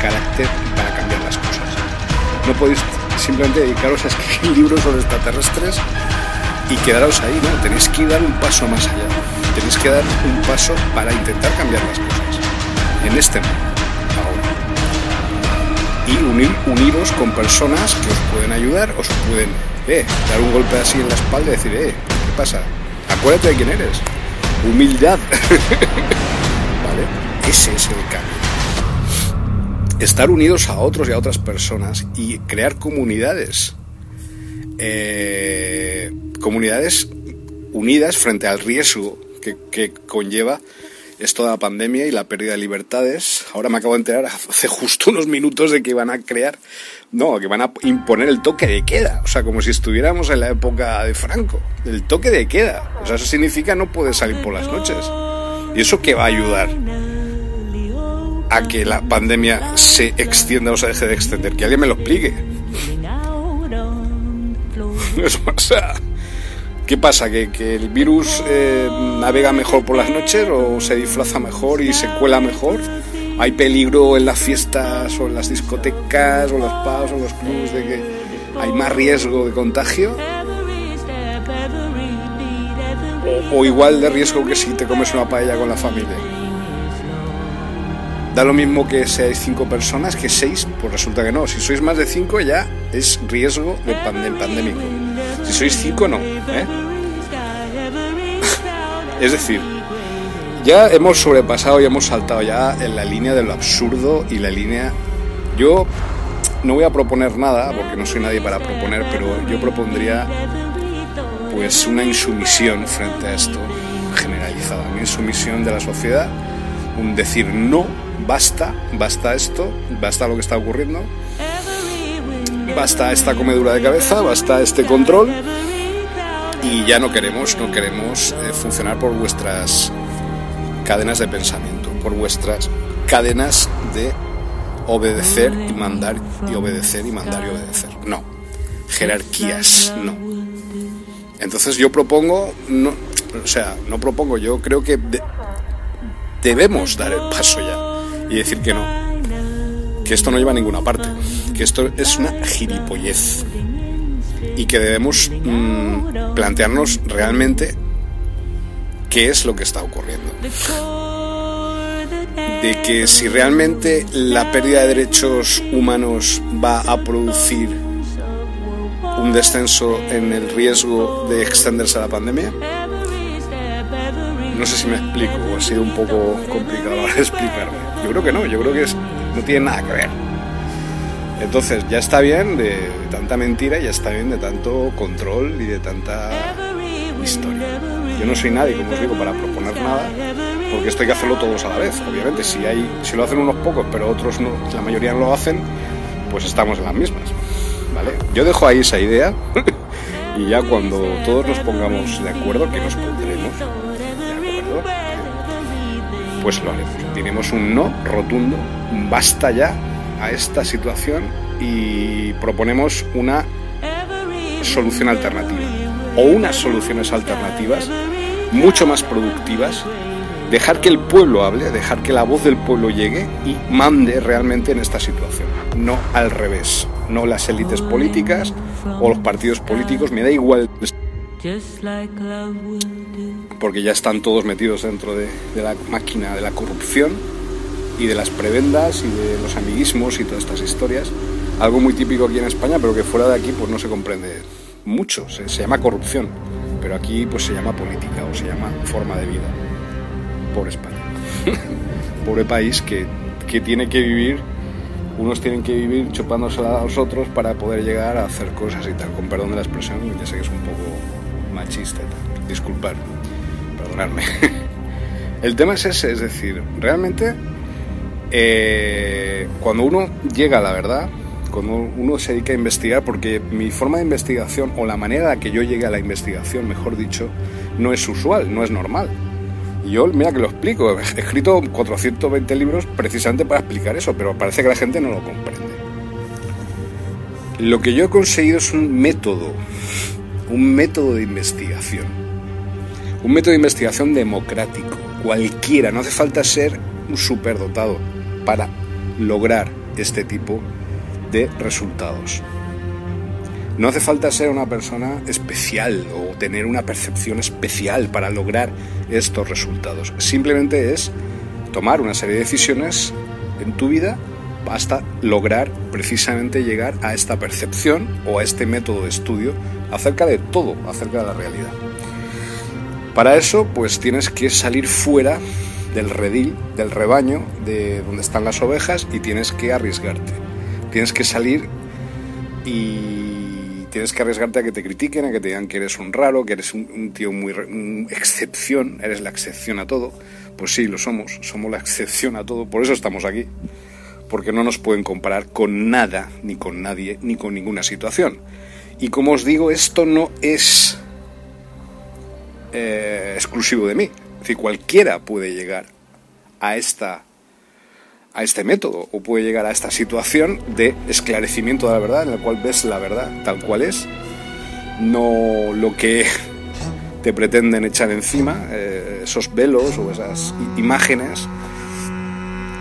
carácter para cambiar las cosas. No podéis simplemente dedicaros a escribir libros sobre extraterrestres y quedaros ahí, ¿no? Tenéis que dar un paso más allá. Tenéis que dar un paso para intentar cambiar las cosas en este mundo, ahora. Y unir, uniros con personas que os pueden ayudar, os pueden eh, dar un golpe así en la espalda y decir, eh, ¿qué pasa? Acuérdate de quién eres. Humildad. Ese es el cambio. Estar unidos a otros y a otras personas y crear comunidades. Eh, comunidades unidas frente al riesgo que, que conlleva esto de la pandemia y la pérdida de libertades. Ahora me acabo de enterar hace justo unos minutos de que van a crear, no, que van a imponer el toque de queda. O sea, como si estuviéramos en la época de Franco. El toque de queda. O sea, eso significa no poder salir por las noches. ¿Y eso qué va a ayudar? A que la pandemia se extienda o se deje de extender. Que alguien me lo explique. o sea, ¿Qué pasa? ¿Que, que el virus eh, navega mejor por las noches o se disfraza mejor y se cuela mejor? ¿Hay peligro en las fiestas o en las discotecas o los pubs o los clubs de que hay más riesgo de contagio? O, o igual de riesgo que si te comes una paella con la familia. Da lo mismo que seáis cinco personas que seis, pues resulta que no. Si sois más de cinco ya es riesgo de pandem pandémico. Si sois cinco no. ¿eh? es decir, ya hemos sobrepasado y hemos saltado ya en la línea de lo absurdo y la línea... Yo no voy a proponer nada, porque no soy nadie para proponer, pero yo propondría pues una insumisión frente a esto generalizada, una insumisión de la sociedad, un decir no basta, basta esto, basta lo que está ocurriendo, basta esta comedura de cabeza, basta este control y ya no queremos, no queremos eh, funcionar por vuestras cadenas de pensamiento, por vuestras cadenas de obedecer y mandar y obedecer y mandar y obedecer. No, jerarquías, no. Entonces yo propongo, no, o sea, no propongo, yo creo que debemos dar el paso ya y decir que no. Que esto no lleva a ninguna parte. Que esto es una gilipollez. Y que debemos mmm, plantearnos realmente qué es lo que está ocurriendo. De que si realmente la pérdida de derechos humanos va a producir un descenso en el riesgo de extenderse a la pandemia. No sé si me explico, ha sido un poco complicado explicarme. Yo creo que no, yo creo que no tiene nada que ver. Entonces ya está bien de, tanta mentira, ya está bien de tanto control y de tanta historia. Yo no soy nadie, como os digo, para proponer nada, porque esto hay que hacerlo todos a la vez. Obviamente, si, si lo hacen unos pocos, pero otros no, la mayoría no lo hacen, pues estamos en las mismas. ¿vale? Yo dejo ahí esa idea y ya cuando todos nos pongamos de acuerdo, que nos pondremos pues lo haremos. Tenemos un no rotundo, basta ya a esta situación y proponemos una solución alternativa. O unas soluciones alternativas mucho más productivas. Dejar que el pueblo hable, dejar que la voz del pueblo llegue y mande realmente en esta situación, no al revés, no las élites políticas o los partidos políticos, me da igual, porque ya están todos metidos dentro de, de la máquina de la corrupción y de las prebendas y de los amiguismos y todas estas historias. Algo muy típico aquí en España, pero que fuera de aquí pues no se comprende mucho. Se, se llama corrupción, pero aquí pues se llama política o se llama forma de vida. Pobre España. Pobre país que, que tiene que vivir unos tienen que vivir chupándose a los otros para poder llegar a hacer cosas y tal, con perdón de la expresión, ya sé que es un poco machista. Disculpar, perdonadme. El tema es ese, es decir, realmente eh, cuando uno llega a la verdad, cuando uno se dedica a investigar, porque mi forma de investigación o la manera que yo llegué a la investigación, mejor dicho, no es usual, no es normal. Y yo, mira que lo explico, he escrito 420 libros precisamente para explicar eso, pero parece que la gente no lo comprende. Lo que yo he conseguido es un método, un método de investigación. Un método de investigación democrático, cualquiera, no hace falta ser un superdotado para lograr este tipo de resultados. No hace falta ser una persona especial o tener una percepción especial para lograr estos resultados. Simplemente es tomar una serie de decisiones en tu vida hasta lograr precisamente llegar a esta percepción o a este método de estudio acerca de todo, acerca de la realidad. Para eso, pues tienes que salir fuera del redil, del rebaño, de donde están las ovejas y tienes que arriesgarte. Tienes que salir y tienes que arriesgarte a que te critiquen, a que te digan que eres un raro, que eres un, tío muy excepción, eres la excepción a todo. Pues sí, lo somos, somos la excepción a todo, por eso estamos aquí. Porque no nos pueden comparar con nada, ni con nadie, ni con ninguna situación. Y como os digo, esto no es eh, exclusivo de mí. Es decir, cualquiera puede llegar a esta a este método o puede llegar a esta situación de esclarecimiento de la verdad en la cual ves la verdad tal cual es, no lo que te pretenden echar encima, eh, esos velos o esas imágenes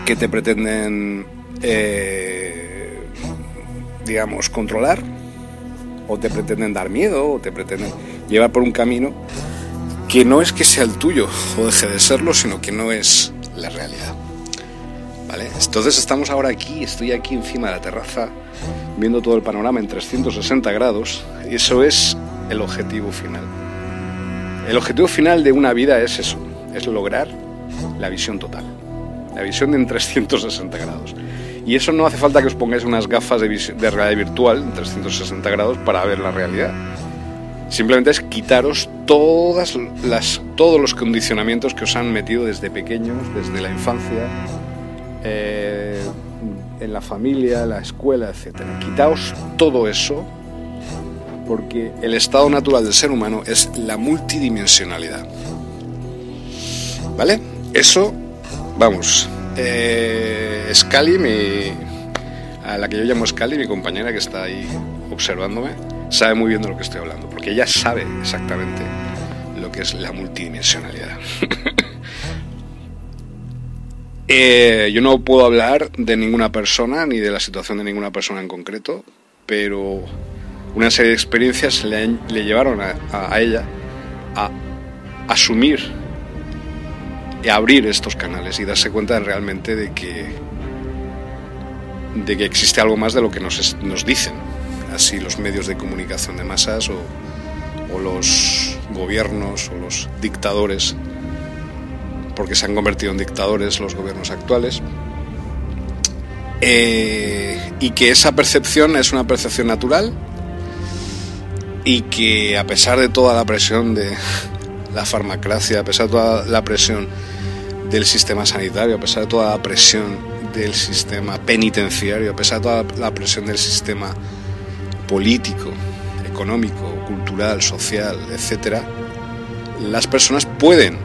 que te pretenden, eh, digamos, controlar o te pretenden dar miedo o te pretenden llevar por un camino que no es que sea el tuyo o deje de serlo, sino que no es la realidad. Entonces estamos ahora aquí, estoy aquí encima de la terraza, viendo todo el panorama en 360 grados, y eso es el objetivo final. El objetivo final de una vida es eso, es lograr la visión total, la visión en 360 grados. Y eso no hace falta que os pongáis unas gafas de, de realidad virtual en 360 grados para ver la realidad. Simplemente es quitaros todos los condicionamientos que os han metido desde pequeños, desde la infancia, eh, en la familia, la escuela, etc. Quitaos todo eso porque el estado natural del ser humano es la multidimensionalidad. ¿Vale? Eso, vamos, eh, Scali, a la que yo llamo Scali, mi compañera que está ahí observándome, sabe muy bien de lo que estoy hablando, porque ella sabe exactamente lo que es la multidimensionalidad. Eh, yo no puedo hablar de ninguna persona ni de la situación de ninguna persona en concreto, pero una serie de experiencias le, llevaron a, ella a asumir abrir estos canales y darse cuenta realmente de que, de que existe algo más de lo que nos, nos dicen, así los medios de comunicación de masas o, o los gobiernos o los dictadores porque se han convertido en dictadores los gobiernos actuales, eh, y que esa percepción es una percepción natural y que a pesar de toda la presión de la farmacracia, a pesar de toda la presión del sistema sanitario, a pesar de toda la presión del sistema penitenciario, a pesar de toda la presión del sistema político, económico, cultural, social, etcétera, las personas pueden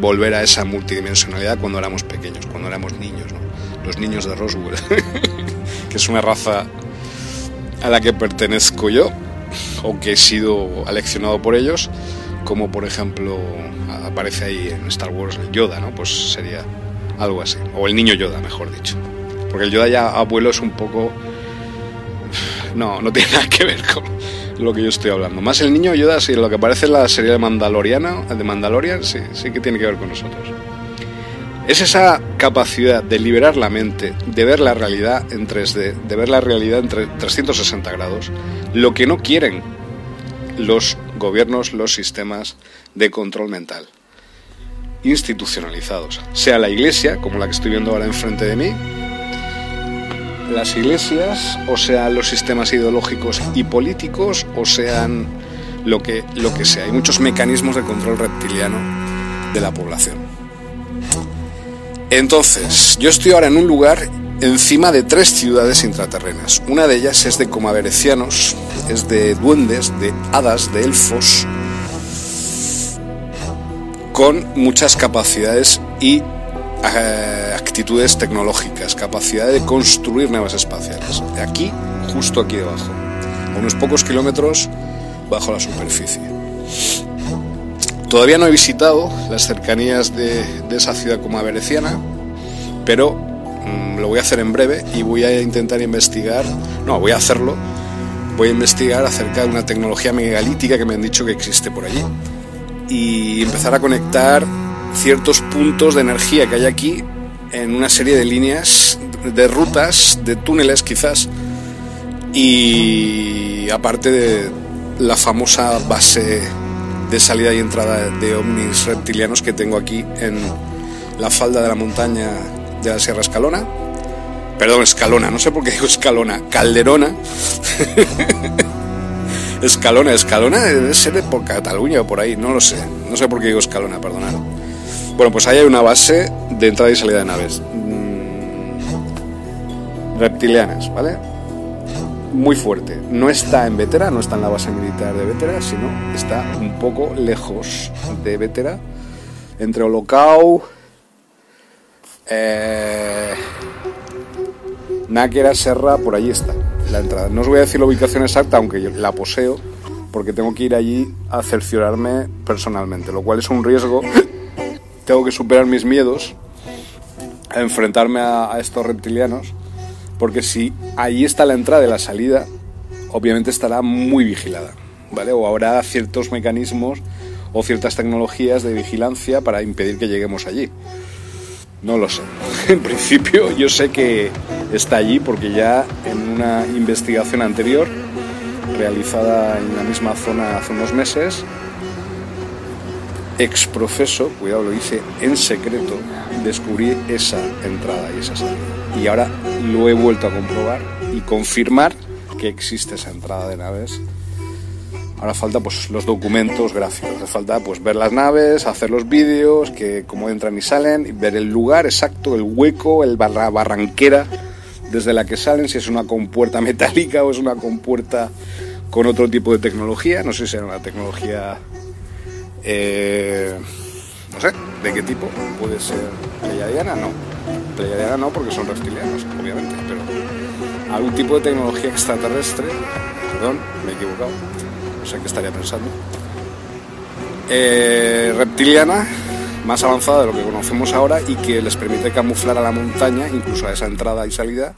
volver a esa multidimensionalidad cuando éramos pequeños, cuando éramos niños, los niños de Roswell, que es una raza a la que pertenezco yo o que he sido aleccionado por ellos, como por ejemplo aparece ahí en Star Wars el Yoda, ¿no? Pues sería algo así, o el niño Yoda, mejor dicho, porque el Yoda ya abuelo es un poco no, no tiene nada que ver con lo que yo estoy hablando. Más el niño Yoda, sí, lo que parece la serie de Mandaloriana, de Mandalorian, sí, sí que tiene que ver con nosotros. Es esa capacidad de liberar la mente, de ver la realidad en 3D, de ver la realidad en 360 grados, lo que no quieren los gobiernos, los sistemas de control mental institucionalizados, sea la iglesia, como la que estoy viendo ahora enfrente de mí, las iglesias, o sean los sistemas ideológicos y políticos, o sean lo que, lo que sea. Hay muchos mecanismos de control reptiliano de la población. Entonces, yo estoy ahora en un lugar encima de tres ciudades intraterrenas. Una de ellas es de comaverecianos, es de duendes, de hadas, de elfos, con muchas capacidades y eh, actitudes tecnológicas, capacidad de construir naves espaciales. De aquí, justo aquí debajo, a unos pocos kilómetros bajo la superficie. Todavía no he visitado las cercanías de, esa ciudad como avereciana, pero lo voy a hacer en breve y voy a intentar investigar, no, voy a hacerlo, voy a investigar acerca de una tecnología megalítica que me han dicho que existe por allí y empezar a conectar ciertos puntos de energía que hay aquí en una serie de líneas, de rutas, de túneles quizás, y aparte de la famosa base de salida y entrada de ovnis reptilianos que tengo aquí en la falda de la montaña de la Sierra Escalona. Perdón, Escalona, no sé por qué digo Escalona, Calderona. Escalona, Escalona debe ser por Cataluña o por ahí, no lo sé. No sé por qué digo Escalona, perdonad. Bueno, pues ahí hay una base de entrada y salida de naves. Mm, reptilianas, ¿vale? Muy fuerte. No está en Vetera, no está en la base militar de Vetera, sino está un poco lejos de Vetera, entre Holocau, eh, Náquera, Serra, por allí está la entrada. No os voy a decir la ubicación exacta, aunque la poseo, porque tengo que ir allí a cerciorarme personalmente, lo cual es un riesgo. tengo que superar mis miedos a enfrentarme a, estos reptilianos, porque si allí está la entrada y la salida, obviamente estará muy vigilada, ¿vale? O habrá ciertos mecanismos o ciertas tecnologías de vigilancia para impedir que lleguemos allí. No lo sé. En principio yo sé que está allí porque ya en una investigación anterior realizada en la misma zona hace unos meses, ex profeso, cuidado lo hice en secreto, descubrí esa entrada y esa salida. Y ahora lo he vuelto a comprobar y confirmar que existe esa entrada de naves Ahora falta pues los documentos gráficos, hace falta pues ver las naves, hacer los vídeos, que cómo entran y salen, ver el lugar exacto, el hueco, el barra, barranquera desde la que salen, si es una compuerta metálica o es una compuerta con otro tipo de tecnología, no sé si era una tecnología eh, no sé, ¿de qué tipo? Puede ser pleiadiana, no. Pleiadiana no porque son reptilianos, obviamente, pero algún tipo de tecnología extraterrestre, perdón, me he equivocado sé qué estaría pensando. Eh, reptiliana, más avanzada de lo que conocemos ahora y que les permite camuflar a la montaña, incluso a esa entrada y salida,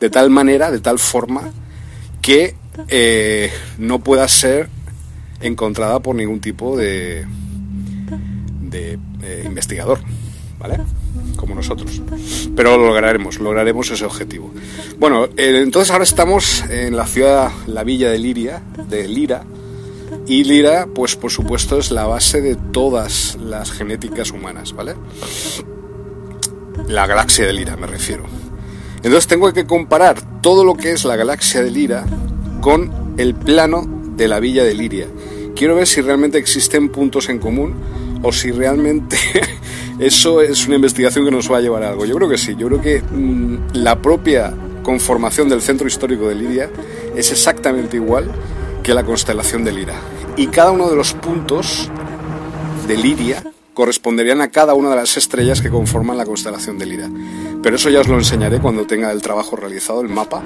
de tal manera, de tal forma, que eh, no pueda ser encontrada por ningún tipo de, eh, investigador, ¿vale? Como nosotros. Pero lo lograremos, lograremos ese objetivo. Bueno, entonces ahora estamos en la ciudad, la villa de Liria, de Lira, y Lira, pues por supuesto es la base de todas las genéticas humanas, ¿vale? La galaxia de Lira, me refiero. Entonces tengo que comparar todo lo que es la galaxia de Lira con el plano de la villa de Liria. Quiero ver si realmente existen puntos en común o si realmente eso es una investigación que nos va a llevar a algo. Yo creo que sí, yo creo que mm, la propia conformación del centro histórico de Liria es exactamente igual que la constelación de Lira. Y cada uno de los puntos de Liria corresponderían a cada una de las estrellas que conforman la constelación de Lira. Pero eso ya os lo enseñaré cuando tenga el trabajo realizado, el mapa,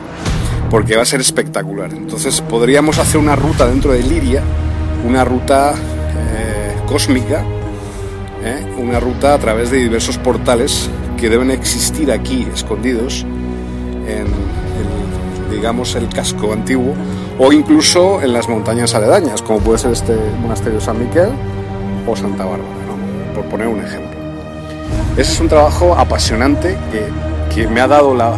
porque va a ser espectacular. Entonces podríamos hacer una ruta dentro de Liria, una ruta eh, cósmica, eh, una ruta a través de diversos portales que deben existir aquí, escondidos, en digamos, el casco antiguo o incluso en las montañas aledañas, como puede ser este monasterio San Miquel o Santa Bárbara, por poner un ejemplo. ese es un trabajo apasionante que, que me ha dado la,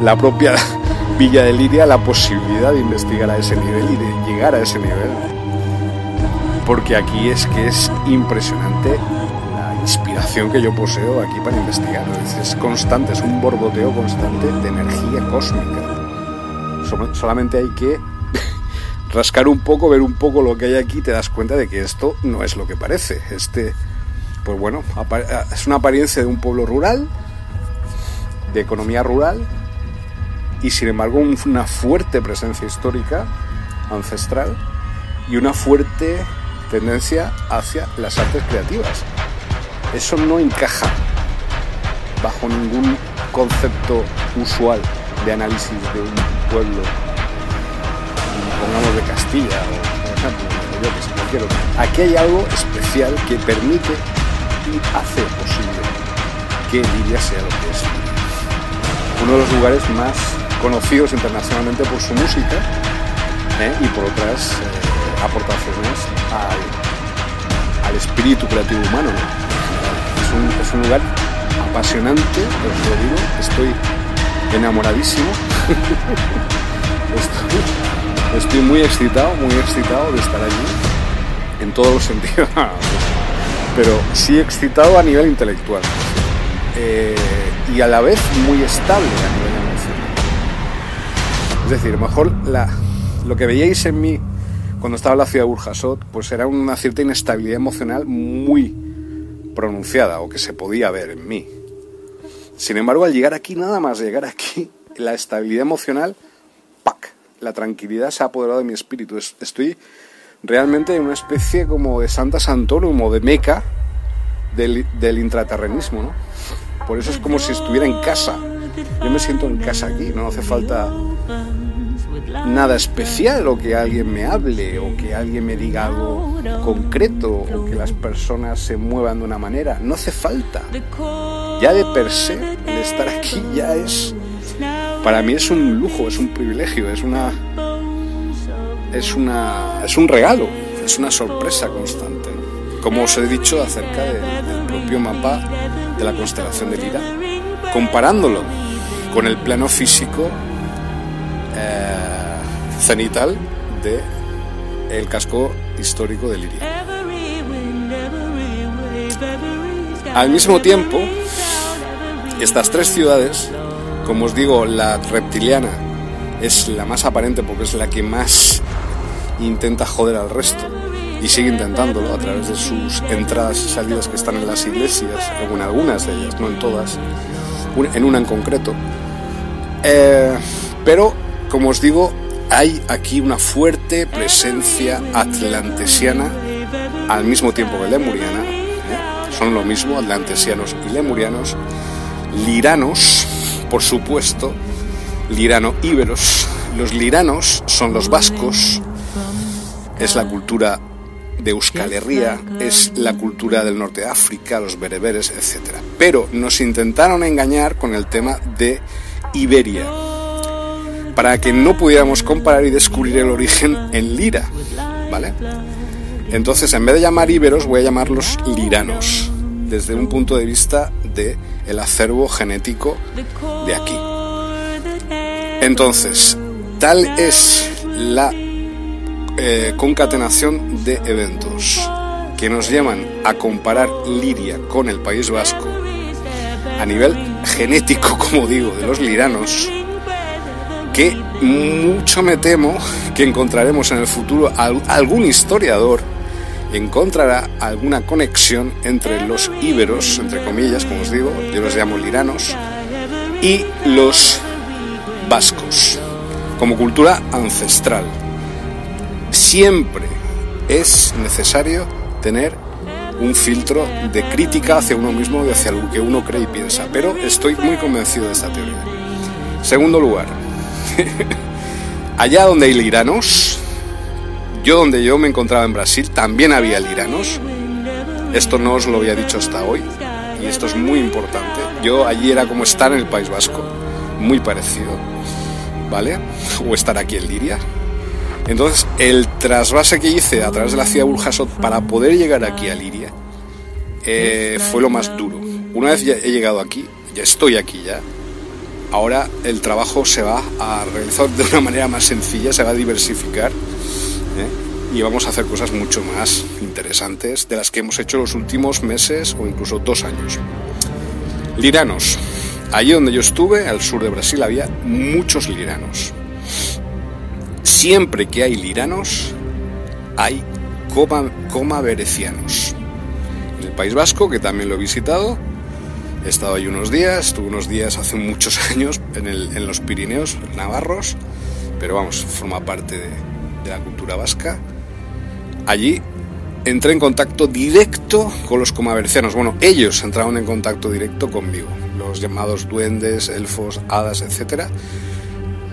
la, propia Villa de Liria la posibilidad de investigar a ese nivel y de llegar a ese nivel. Porque aquí es que es impresionante la inspiración que yo poseo aquí para investigar. Es, es constante, es un borboteo constante de energía cósmica. Sol- Solamente hay que rascar un poco, ver un poco lo que hay aquí, te das cuenta de que esto no es lo que parece. Este, pues bueno, apa- es una apariencia de un pueblo rural, de economía rural, y sin embargo un- una fuerte presencia histórica, ancestral, y una fuerte tendencia hacia las artes creativas. Eso no encaja bajo ningún concepto usual de análisis de un pueblo pongamos de Castilla o por ejemplo, yo que sé, cualquier. Aquí hay algo especial que permite y hace posible que Liria sea lo que es. Uno de los lugares más conocidos internacionalmente por su música ¿eh? y por otras eh, aportaciones al, al espíritu creativo humano. ¿no? Es, un, es un lugar apasionante, lo digo, estoy enamoradísimo. Estoy, muy excitado, muy excitado de estar allí, en todos los sentidos, pero sí excitado a nivel intelectual eh, y a la vez muy estable a nivel emocional. Es decir, mejor lo que veíais en mí cuando estaba en la ciudad de Burjasot, pues era una cierta inestabilidad emocional muy pronunciada o que se podía ver en mí. Sin embargo, al llegar aquí, nada más llegar aquí, la estabilidad emocional, ¡pac! La tranquilidad se ha apoderado de mi espíritu. Es- Estoy realmente en una especie como de Santa Santorum o de Meca del, del intraterrenismo, ¿no? Por eso es como si estuviera en casa. Yo me siento en casa aquí, no hace falta nada especial o que alguien me hable o que alguien me diga algo concreto o que las personas se muevan de una manera. No hace falta. Ya de per se, el estar aquí ya es, para mí es un lujo, es un privilegio, es una, es una, es un regalo, es una sorpresa constante. Como os he dicho acerca de- del propio mapa de la constelación de Lira, comparándolo con el plano físico eh, cenital de el casco histórico de Liria. Al mismo tiempo, estas tres ciudades, como os digo, la reptiliana es la más aparente porque es la que más intenta joder al resto y sigue intentándolo a través de sus entradas y salidas que están en las iglesias, en algunas de ellas, no en todas, en una en concreto. Eh, pero, como os digo, hay aquí una fuerte presencia atlantesiana al mismo tiempo que lemuriana. ¿eh? Son lo mismo, atlantesianos y lemurianos. Liranos, por supuesto, lirano-íberos. Los liranos son los vascos, es la cultura de Euskal Herria, es la cultura del norte de África, los bereberes, etc. Pero nos intentaron engañar con el tema de Iberia, para que no pudiéramos comparar y descubrir el origen en Lira, ¿vale? Entonces, en vez de llamar íberos, voy a llamarlos liranos, desde un punto de vista de el acervo genético de aquí. Entonces, tal es la eh, concatenación de eventos que nos llevan a comparar Liria con el País Vasco a nivel genético, como digo, de los liranos, que mucho me temo que encontraremos en el futuro al- algún historiador encontrará alguna conexión entre los íberos, entre comillas, como os digo, yo los llamo liranos, y los vascos, como cultura ancestral. Siempre es necesario tener un filtro de crítica hacia uno mismo y hacia lo que uno cree y piensa, pero estoy muy convencido de esta teoría. Segundo lugar, allá donde hay liranos, yo donde yo me encontraba en Brasil también había liranos. Esto no os lo había dicho hasta hoy y esto es muy importante. Yo allí era como estar en el País Vasco, muy parecido, ¿vale? O estar aquí en Liria. Entonces, el trasvase que hice a través de la ciudad de Burjasot para poder llegar aquí a Liria eh, fue lo más duro. una vez ya he llegado aquí, ya estoy aquí ya, ahora el trabajo se va a realizar de una manera más sencilla, se va a diversificar ¿eh? y vamos a hacer cosas mucho más interesantes de las que hemos hecho los últimos meses o incluso dos años. Liranos. Allí donde yo estuve, al sur de Brasil, había muchos liranos. Siempre que hay liranos, hay coma, coma berecianos. En el País Vasco, que también lo he visitado, he estado ahí unos días, estuve unos días hace muchos años en, los Pirineos navarros, pero vamos, forma parte de, de la cultura vasca. Allí entré en contacto directo con los comabercianos. Bueno, ellos entraron en contacto directo conmigo, los llamados duendes, elfos, hadas, etc.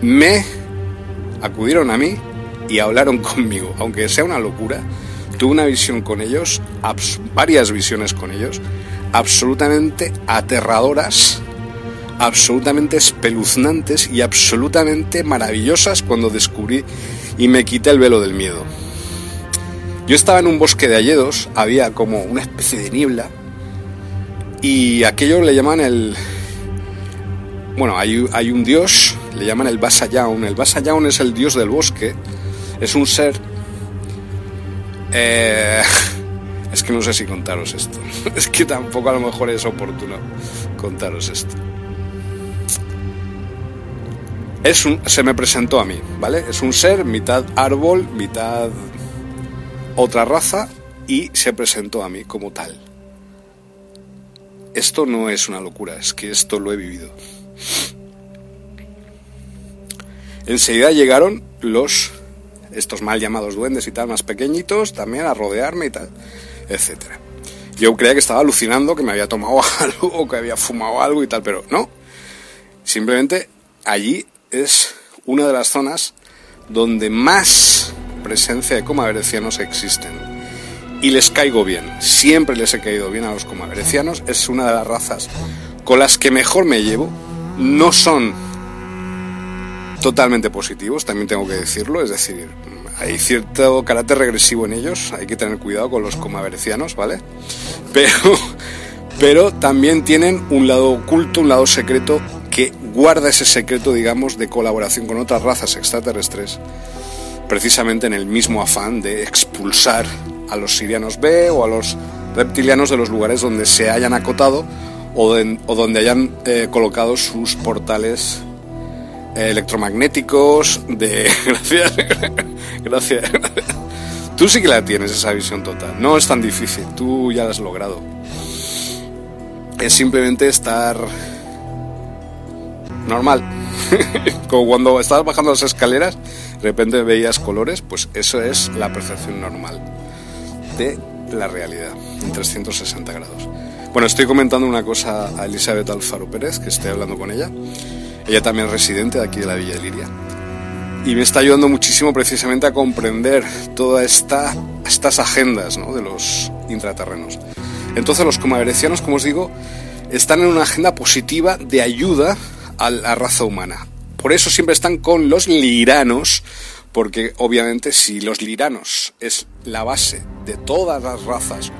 Me acudieron a mí y hablaron conmigo, aunque sea una locura. Tuve una visión con ellos, varias visiones con ellos, absolutamente aterradoras, absolutamente espeluznantes y absolutamente maravillosas cuando descubrí y me quité el velo del miedo. Yo estaba en un bosque de alledos, había como una especie de niebla y aquello le llaman el... Bueno, hay, hay un dios, le llaman el Basayaun. El Basayaun es el dios del bosque, es un ser... Eh, es que no sé si contaros esto. Es que tampoco a lo mejor es oportuno contaros esto. Es un, se me presentó a mí, ¿vale? Es un ser mitad árbol, mitad otra raza y se presentó a mí como tal. Esto no es una locura, es que esto lo he vivido. Enseguida llegaron los estos mal llamados duendes y tal, más pequeñitos, también a rodearme y tal, etcétera. Yo creía que estaba alucinando, que me había tomado algo o que había fumado algo y tal, pero no. Simplemente allí es una de las zonas donde más presencia de comaverecianos existen. Y les caigo bien, siempre les he caído bien a los comaverecianos, es una de las razas con las que mejor me llevo. No son totalmente positivos, también tengo que decirlo, es decir, hay cierto carácter regresivo en ellos, hay que tener cuidado con los comaverecianos, ¿vale? Pero, pero también tienen un lado oculto, un lado secreto guarda ese secreto, digamos, de colaboración con otras razas extraterrestres, precisamente en el mismo afán de expulsar a los sirianos B o a los reptilianos de los lugares donde se hayan acotado o, donde hayan eh, colocado sus portales eh, electromagnéticos de... gracias, gracias. Tú sí que la tienes esa visión total. No es tan difícil, tú ya la has logrado. Es simplemente estar normal. Como cuando estabas bajando las escaleras, de repente veías colores, pues eso es la percepción normal de la realidad en 360 grados. Bueno, estoy comentando una cosa a Elizabeth Alfaro Pérez, que estoy hablando con ella. Ella también es residente de aquí de la Villa de Liria. Y me está ayudando muchísimo precisamente a comprender todas esta, estas agendas ¿no? de los intraterrenos. Entonces los comaverecianos, como os digo, están en una agenda positiva de ayuda a la raza humana. Por eso siempre están con los liranos, porque obviamente si los liranos es la base de todas las razas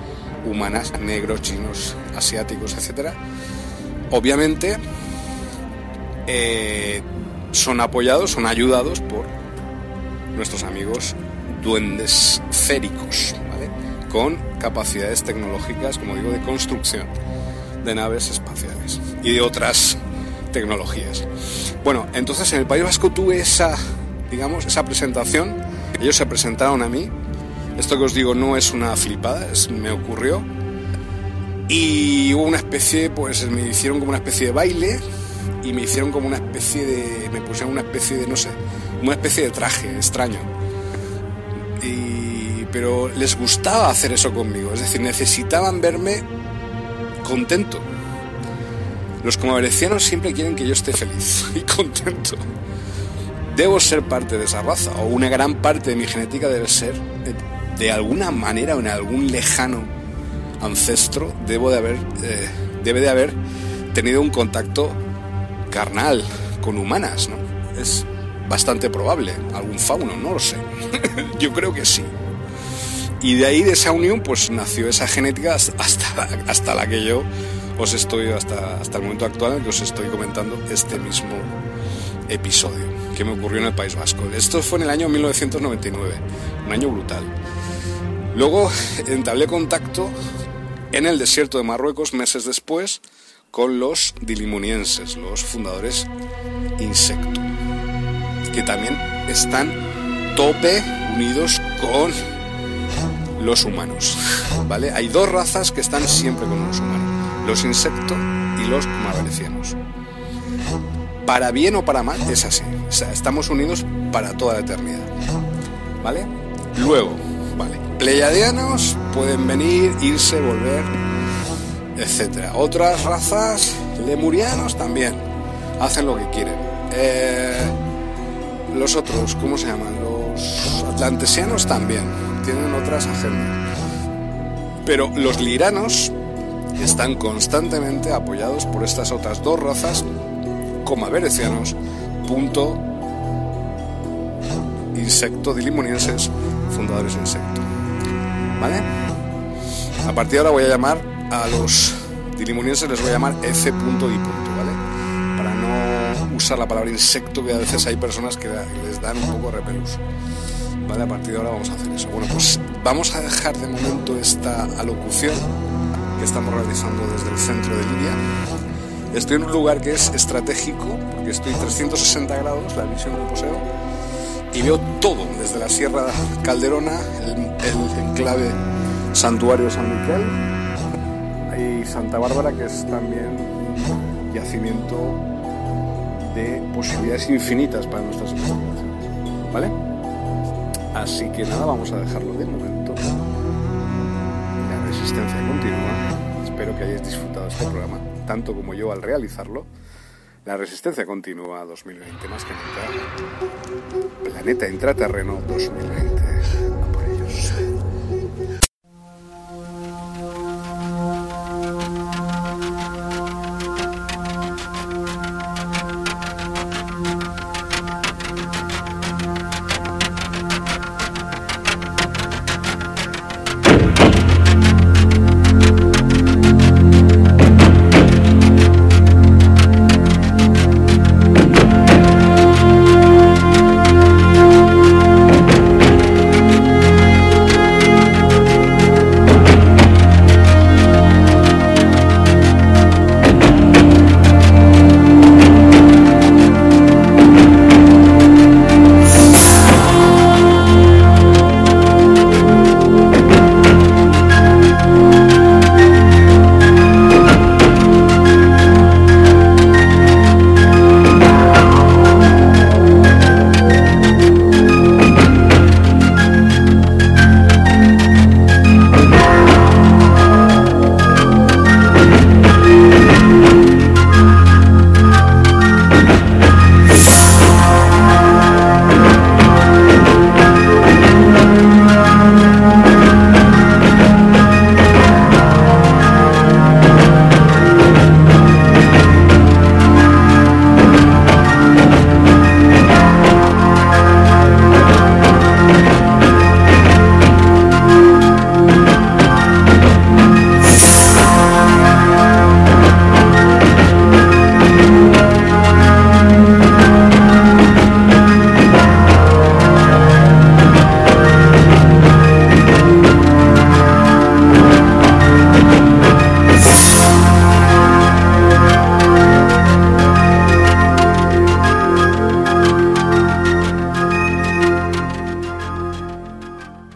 humanas, negros, chinos, asiáticos, etc., obviamente eh, son apoyados, son ayudados por nuestros amigos duendes féricos, con capacidades tecnológicas, como digo, de construcción de naves espaciales y de otras tecnologías. Bueno, entonces en el País Vasco tuve esa, digamos, esa presentación. Ellos se presentaron a mí. Esto que os digo no es una flipada, es, me ocurrió. Y hubo una especie, pues me hicieron como una especie de baile y me hicieron como una especie de, me pusieron una especie de, no sé, una especie de traje extraño. Y, pero les gustaba hacer eso conmigo, es decir, necesitaban verme contento. Los comaverecianos siempre quieren que yo esté feliz y contento. Debo ser parte de esa raza, o una gran parte de mi genética debe ser, de alguna manera o en algún lejano ancestro, debo de haber, eh, debe de haber tenido un contacto carnal con humanas, ¿no? Es bastante probable, algún fauno, no lo sé. yo creo que sí. Y de ahí, de esa unión, pues nació esa genética hasta hasta la que yo os estoy hasta, hasta el momento actual en que os estoy comentando este mismo episodio que me ocurrió en el País Vasco. Esto fue en el año 1999, un año brutal. Luego entablé contacto en el desierto de Marruecos meses después con los dilimunienses, los fundadores Insecto, que también están tope unidos con los humanos. ¿Vale? Hay dos razas que están siempre con los humanos, los insectos y los magalecianos. Para bien o para mal es así. O sea, estamos unidos para toda la eternidad. ¿Vale? Luego, vale. Pleiadianos pueden venir, irse, volver, etc. Otras razas, lemurianos también, hacen lo que quieren. Eh, los otros, ¿cómo se llaman? Los atlantesianos también, tienen otras agendas. Pero los liranos están constantemente apoyados por estas otras dos razas, como aberecianos, punto, insecto, dilimonienses, fundadores de insecto. ¿Vale? A partir de ahora voy a llamar a los dilimonienses, les voy a llamar F. ¿vale? Para no usar la palabra insecto, que a veces hay personas que les dan un poco repelús. ¿Vale? A partir de ahora vamos a hacer eso. Bueno, pues vamos a dejar de momento esta alocución estamos realizando desde el centro de Lidia. Estoy en un lugar que es estratégico, porque estoy 360 grados, la visión que poseo, y veo todo, desde la Sierra Calderona, el, enclave Santuario San Miguel, y Santa Bárbara, que es también un yacimiento de posibilidades infinitas para nuestras investigaciones. ¿Vale? Así que nada, vamos a dejarlo de momento. La resistencia continúa. Espero que hayáis disfrutado este programa, tanto como yo al realizarlo. La resistencia continúa 2020 más que nunca. Planeta intraterreno 2020. A por ellos.